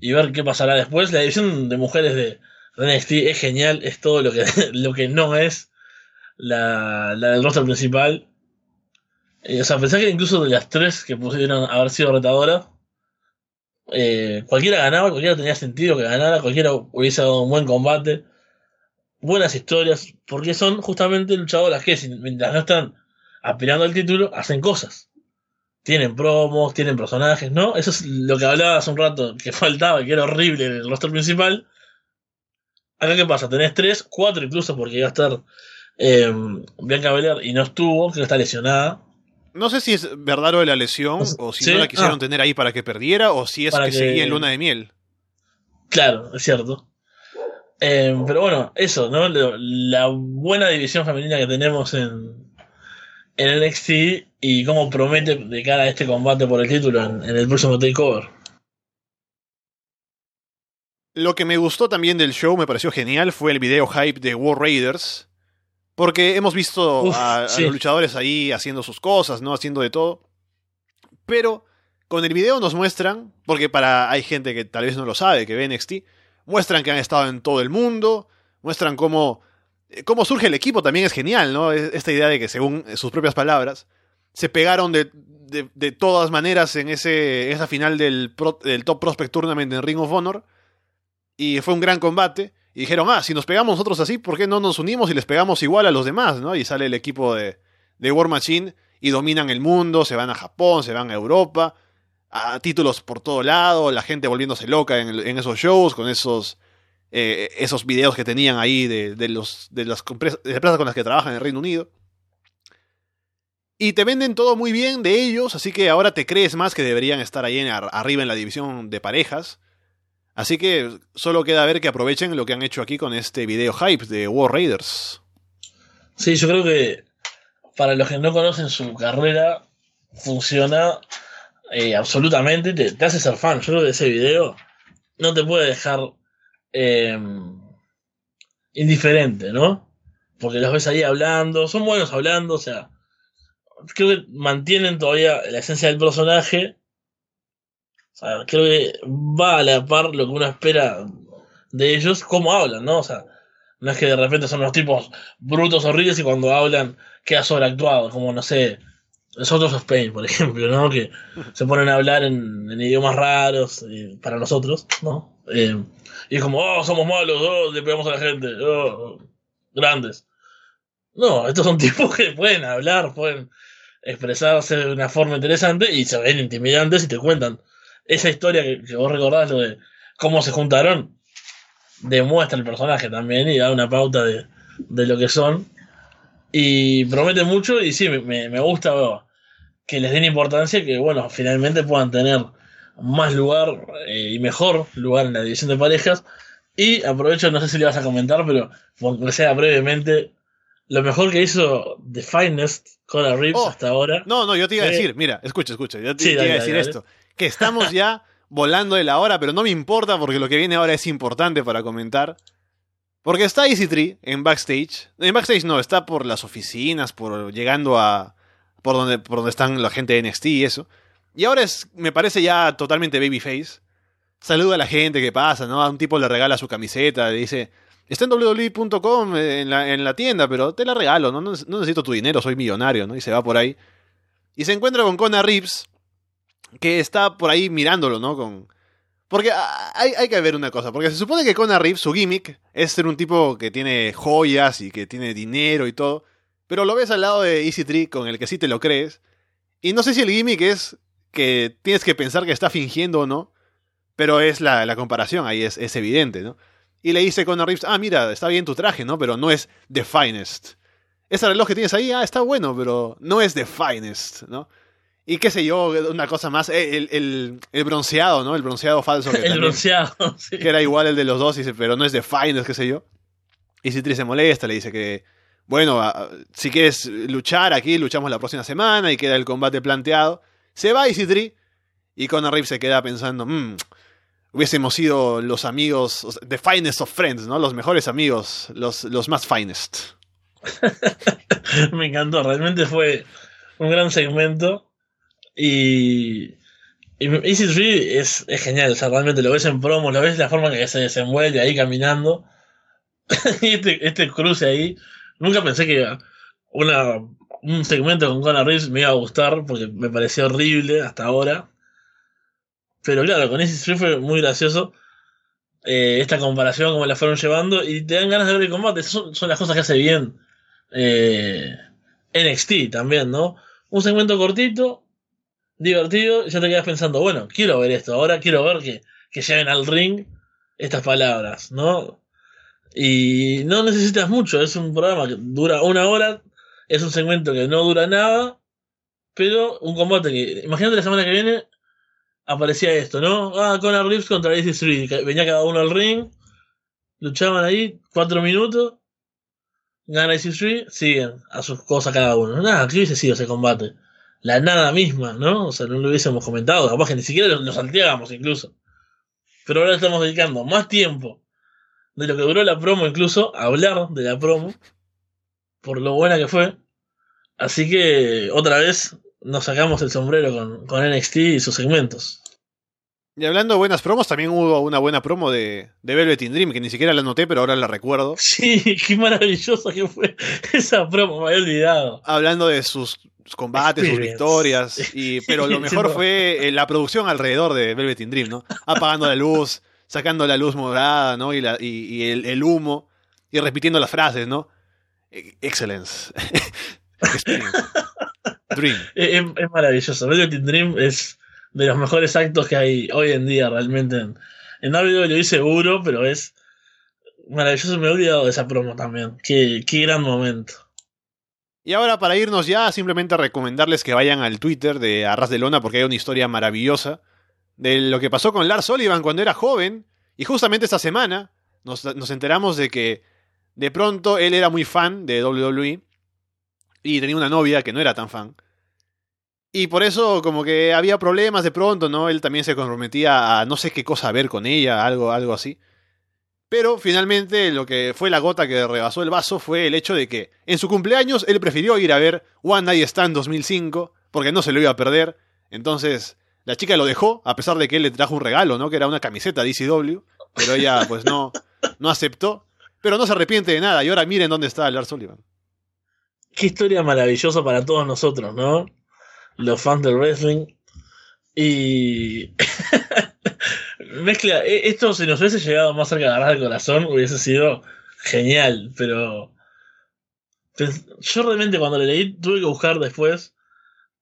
y ver qué pasará después. La división de mujeres de de NXT es genial, es todo lo que, lo que no es la, la del roster principal. Eh, o sea, pensé que incluso de las tres que pudieron haber sido retadoras, eh, cualquiera ganaba, cualquiera tenía sentido que ganara, cualquiera hubiese dado un buen combate, buenas historias, porque son justamente luchadoras que, mientras no están aspirando al título, hacen cosas. Tienen promos, tienen personajes, ¿no? Eso es lo que hablaba hace un rato, que faltaba, que era horrible en el roster principal. Acá, ¿qué pasa? Tenés tres, cuatro incluso, porque iba a estar eh, Bianca Belair y no estuvo, que está lesionada. No sé si es verdad lo de la lesión, o si ¿Sí? no la quisieron Ah. tener ahí para que perdiera, o si es Para que, que- seguía en luna de miel. Claro, es cierto. Eh, pero bueno, eso, ¿no? La buena división femenina que tenemos en, en NXT y cómo promete de cara a este combate por el título en, en el próximo takeover. Lo que me gustó también del show, me pareció genial, fue el video hype de War Raiders. Porque hemos visto Uf, a, los luchadores ahí haciendo sus cosas, ¿no? Haciendo de todo. Pero con el video nos muestran, porque para hay gente que tal vez no lo sabe, que ve NXT, muestran que han estado en todo el mundo, muestran cómo, eh, cómo surge el equipo, también es genial, ¿no? Es- Esta idea de que, según sus propias palabras, se pegaron de, de- de todas maneras en ese, esa final del, Pro- del Top Prospect Tournament en Ring of Honor. Y fue un gran combate. Y dijeron, ah, si nos pegamos nosotros así, ¿por qué no nos unimos y les pegamos igual a los demás? ¿no? Y sale el equipo de, de War Machine y dominan el mundo, se van a Japón, se van a Europa, a títulos por todo lado, la gente volviéndose loca en, esos shows, con esos, eh, esos videos que tenían ahí de, los, de las empresas con las que trabajan en el Reino Unido. Y te venden todo muy bien de ellos, así que ahora te crees más que deberían estar ahí arriba en la división de parejas. Así que solo queda ver que aprovechen lo que han hecho aquí con este video hype de War Raiders. Sí, yo creo que para los que no conocen su carrera, funciona eh, absolutamente, te, te, hace ser fan. Yo creo que ese video no te puede dejar eh, indiferente, ¿no? Porque los ves ahí hablando, son buenos hablando, o sea, creo que mantienen todavía la esencia del personaje. O sea, creo que va a la par lo que uno espera de ellos, cómo hablan, ¿no? O sea, no es que de repente son los tipos brutos, horribles y cuando hablan queda sobreactuado, como no sé, los otros of Pain, por ejemplo, ¿no? Que se ponen a hablar en, en idiomas raros eh, para nosotros, ¿no? Eh, y es como, oh, somos malos, oh, le pegamos a la gente, oh, grandes. No, estos son tipos que pueden hablar, pueden expresarse de una forma interesante y se ven intimidantes y te cuentan esa historia que, que vos recordás, lo de cómo se juntaron, demuestra el personaje también y da una pauta de, de lo que son. Y promete mucho y sí, me, me gusta que les den importancia, que bueno, finalmente puedan tener más lugar eh, y mejor lugar en la división de parejas. Y aprovecho, no sé si le vas a comentar, pero aunque sea brevemente, lo mejor que hizo The Finest Cora Reeves Oh, hasta ahora. No, no, yo te iba a Eh, decir, mira, escucha, escucha, yo te, sí, te iba a decir dale, esto, que estamos ya volando de la hora, pero no me importa porque lo que viene ahora es importante para comentar. Porque está Easy Tree en backstage. En backstage no, está por las oficinas, por llegando a por donde por donde están la gente de NXT y eso. Y ahora es me parece ya totalmente babyface. Saluda a la gente que pasa, ¿no? A un tipo le regala su camiseta, le dice, "Está en www.com eh, en la, en la tienda, pero te la regalo, ¿no? No, necesito tu dinero, soy millonario, ¿no?" Y se va por ahí. Y se encuentra con Connor Reeves, que está por ahí mirándolo, ¿no? Con... Porque hay, hay que ver una cosa, porque se supone que Connor Reeves, su gimmick, es ser un tipo que tiene joyas y que tiene dinero y todo, pero lo ves al lado de Easy Tree con el que sí te lo crees, y no sé si el gimmick es que tienes que pensar que está fingiendo o no, pero es la, la comparación, ahí es, es evidente, ¿no? Y le dice Connor Reeves, ah, mira, está bien tu traje, ¿no? Pero no es the finest. Ese reloj que tienes ahí, ah, está bueno, pero no es the finest, ¿no? Y qué sé yo, una cosa más, eh, el, el, el bronceado, ¿no? El bronceado falso. Que, el también- bronceado, sí. que era igual el de los dos, pero no es the finest, qué sé yo. Y Citri se molesta, le dice que, bueno, si quieres luchar aquí, luchamos la próxima semana y queda el combate planteado. Se va Citri y Conor Reeves se queda pensando, "Mm, hubiésemos sido los amigos, the finest of friends, ¿no? Los mejores amigos, los, los más finest. Me encantó, realmente fue un gran segmento. Y, y Easy Tree es, genial, o sea, realmente lo ves en promos, lo ves la forma que se desenvuelve ahí caminando. y este, este cruce ahí, nunca pensé que un segmento con Conor Reeves me iba a gustar porque me pareció horrible hasta ahora. Pero claro, con Easy Tree fue muy gracioso eh, esta comparación, cómo la fueron llevando, y te dan ganas de ver el combate. Son, son las cosas que hace bien eh, NXT también, ¿no? Un segmento cortito, divertido, ya te quedas pensando, bueno, quiero ver esto, ahora quiero ver que, que lleven al ring estas palabras, ¿no? Y no necesitas mucho, es un programa que dura una hora, es un segmento que no dura nada, pero un combate que, imagínate la semana que viene, aparecía esto, ¿no? Ah, Conor Reeves contra Easy Street, venía cada uno al ring, luchaban ahí, cuatro minutos, gana Easy Street, siguen a sus cosas cada uno. Nada, ¿qué hubiese sido ese combate? La nada misma, ¿no? O sea, no lo hubiésemos comentado, capaz que ni siquiera lo, lo salteábamos incluso. Pero ahora estamos dedicando más tiempo de lo que duró la promo, incluso, a hablar de la promo, por lo buena que fue. Así que, otra vez, nos sacamos el sombrero con, con NXT y sus segmentos. Y hablando de buenas promos, también hubo una buena promo de, de Velvet in Dream, que ni siquiera la noté, pero ahora la recuerdo. Sí, qué maravillosa que fue esa promo, me había olvidado. hablando de sus combates, sus victorias, y, pero lo mejor fue eh, la producción alrededor de Velvet in Dream, ¿no? Apagando la luz, sacando la luz morada, ¿no? Y, la, y, y el, el humo, y repitiendo las frases, ¿no? E- Excellence. Experience. Dream. Es, es- es maravilloso. Velvet in Dream es de los mejores actos que hay hoy en día realmente en, en WWE seguro, pero es maravilloso. Me he olvidado de esa promo también. Qué, qué gran momento. Y ahora para irnos ya, simplemente recomendarles que vayan al Twitter de Arras de Lona porque hay una historia maravillosa de lo que pasó con Lars Sullivan cuando era joven Y justamente esta semana nos, nos enteramos de que de pronto él era muy fan de WWE y tenía una novia que no era tan fan. Y por eso como que había problemas de pronto, ¿no? Él también se comprometía a no sé qué cosa ver con ella, algo, algo así. Pero finalmente lo que fue la gota que rebasó el vaso fue el hecho de que en su cumpleaños él prefirió ir a ver One Night Stand 2005 porque no se lo iba a perder. Entonces la chica lo dejó a pesar de que él le trajo un regalo, ¿no? Que era una camiseta DCW. Pero ella pues no, no aceptó. Pero no se arrepiente de nada. Y ahora miren dónde está Lars Sullivan. Qué historia maravillosa para todos nosotros, ¿no? Los fans del wrestling. Y. Mezcla. e- Esto, si nos hubiese llegado más cerca de agarrar el corazón, hubiese sido genial, pero. Yo realmente cuando le leí tuve que buscar después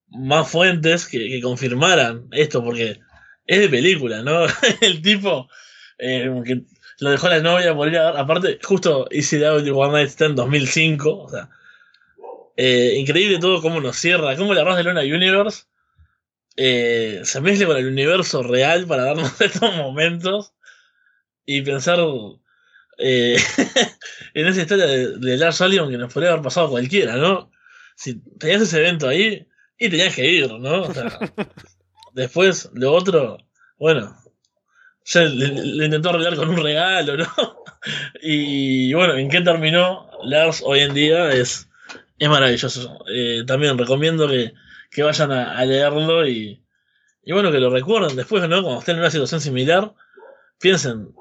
más fuentes que, que confirmaran esto, porque es de película, ¿no? el tipo eh, que lo dejó la novia por ir a aparte, justo ECW One Night Stand 2005, o sea, eh, increíble todo cómo nos cierra, cómo la Arroz de Luna Universe eh, se mezcla con el universo real para darnos estos momentos y pensar eh, en esa historia de, de Lars Sullivan que nos podría haber pasado cualquiera, ¿no? Si tenías ese evento ahí y tenías que ir, ¿no? O sea, después lo otro, bueno, ya le, le intentó arreglar con un regalo, ¿no? Y bueno, ¿en qué terminó? Lars hoy en día es, es maravilloso. Eh, también recomiendo que, que vayan a, leerlo y, y bueno, que lo recuerden después, ¿no? Cuando estén en una situación similar, piensen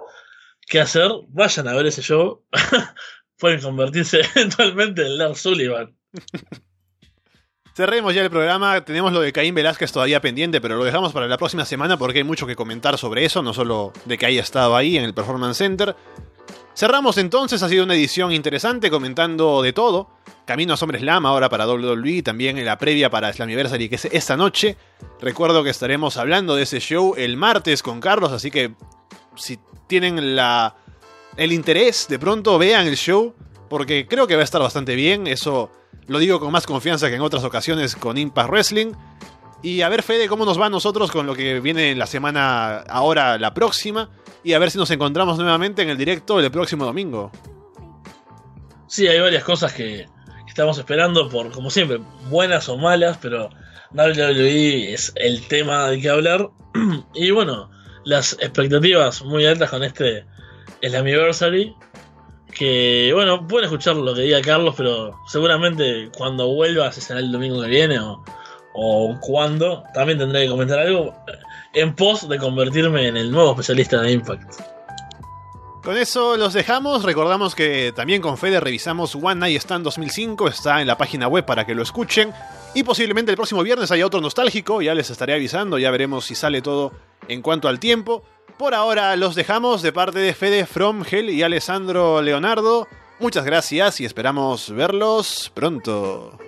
qué hacer, vayan a ver ese show. Pueden convertirse eventualmente en Lars Sullivan. Cerremos ya el programa. Tenemos lo de Caín Velázquez todavía pendiente, pero lo dejamos para la próxima semana porque hay mucho que comentar sobre eso, no solo de que haya estado ahí en el Performance Center. Cerramos entonces, ha sido una edición interesante comentando de todo. Camino a SummerSlam ahora para WWE, también en la previa para Slammiversary que es esta noche. Recuerdo que estaremos hablando de ese show el martes con Carlos, así que si tienen la, el interés, de pronto vean el show, porque creo que va a estar bastante bien, eso lo digo con más confianza que en otras ocasiones con Impact Wrestling. Y a ver, Fede, cómo nos va a nosotros con lo que viene en la semana ahora, la próxima. Y a ver si nos encontramos nuevamente en el directo el próximo domingo. Sí, hay varias cosas que, estamos esperando por, como siempre, buenas o malas, pero WWE es el tema del que hablar. y bueno, las expectativas muy altas con este Slammiversary. Que bueno, pueden escuchar lo que diga Carlos, pero seguramente cuando vuelva, si será el domingo que viene o, o cuando, también tendré que comentar algo en pos de convertirme en el nuevo especialista de Impact. Con eso los dejamos. Recordamos que también con Fede revisamos One Night Stand 2005. Está en la página web para que lo escuchen. Y posiblemente el próximo viernes haya otro nostálgico. Ya les estaré avisando. Ya veremos si sale todo en cuanto al tiempo. Por ahora los dejamos de parte de Fede From Hell y Alessandro Leonardo. Muchas gracias y esperamos verlos pronto.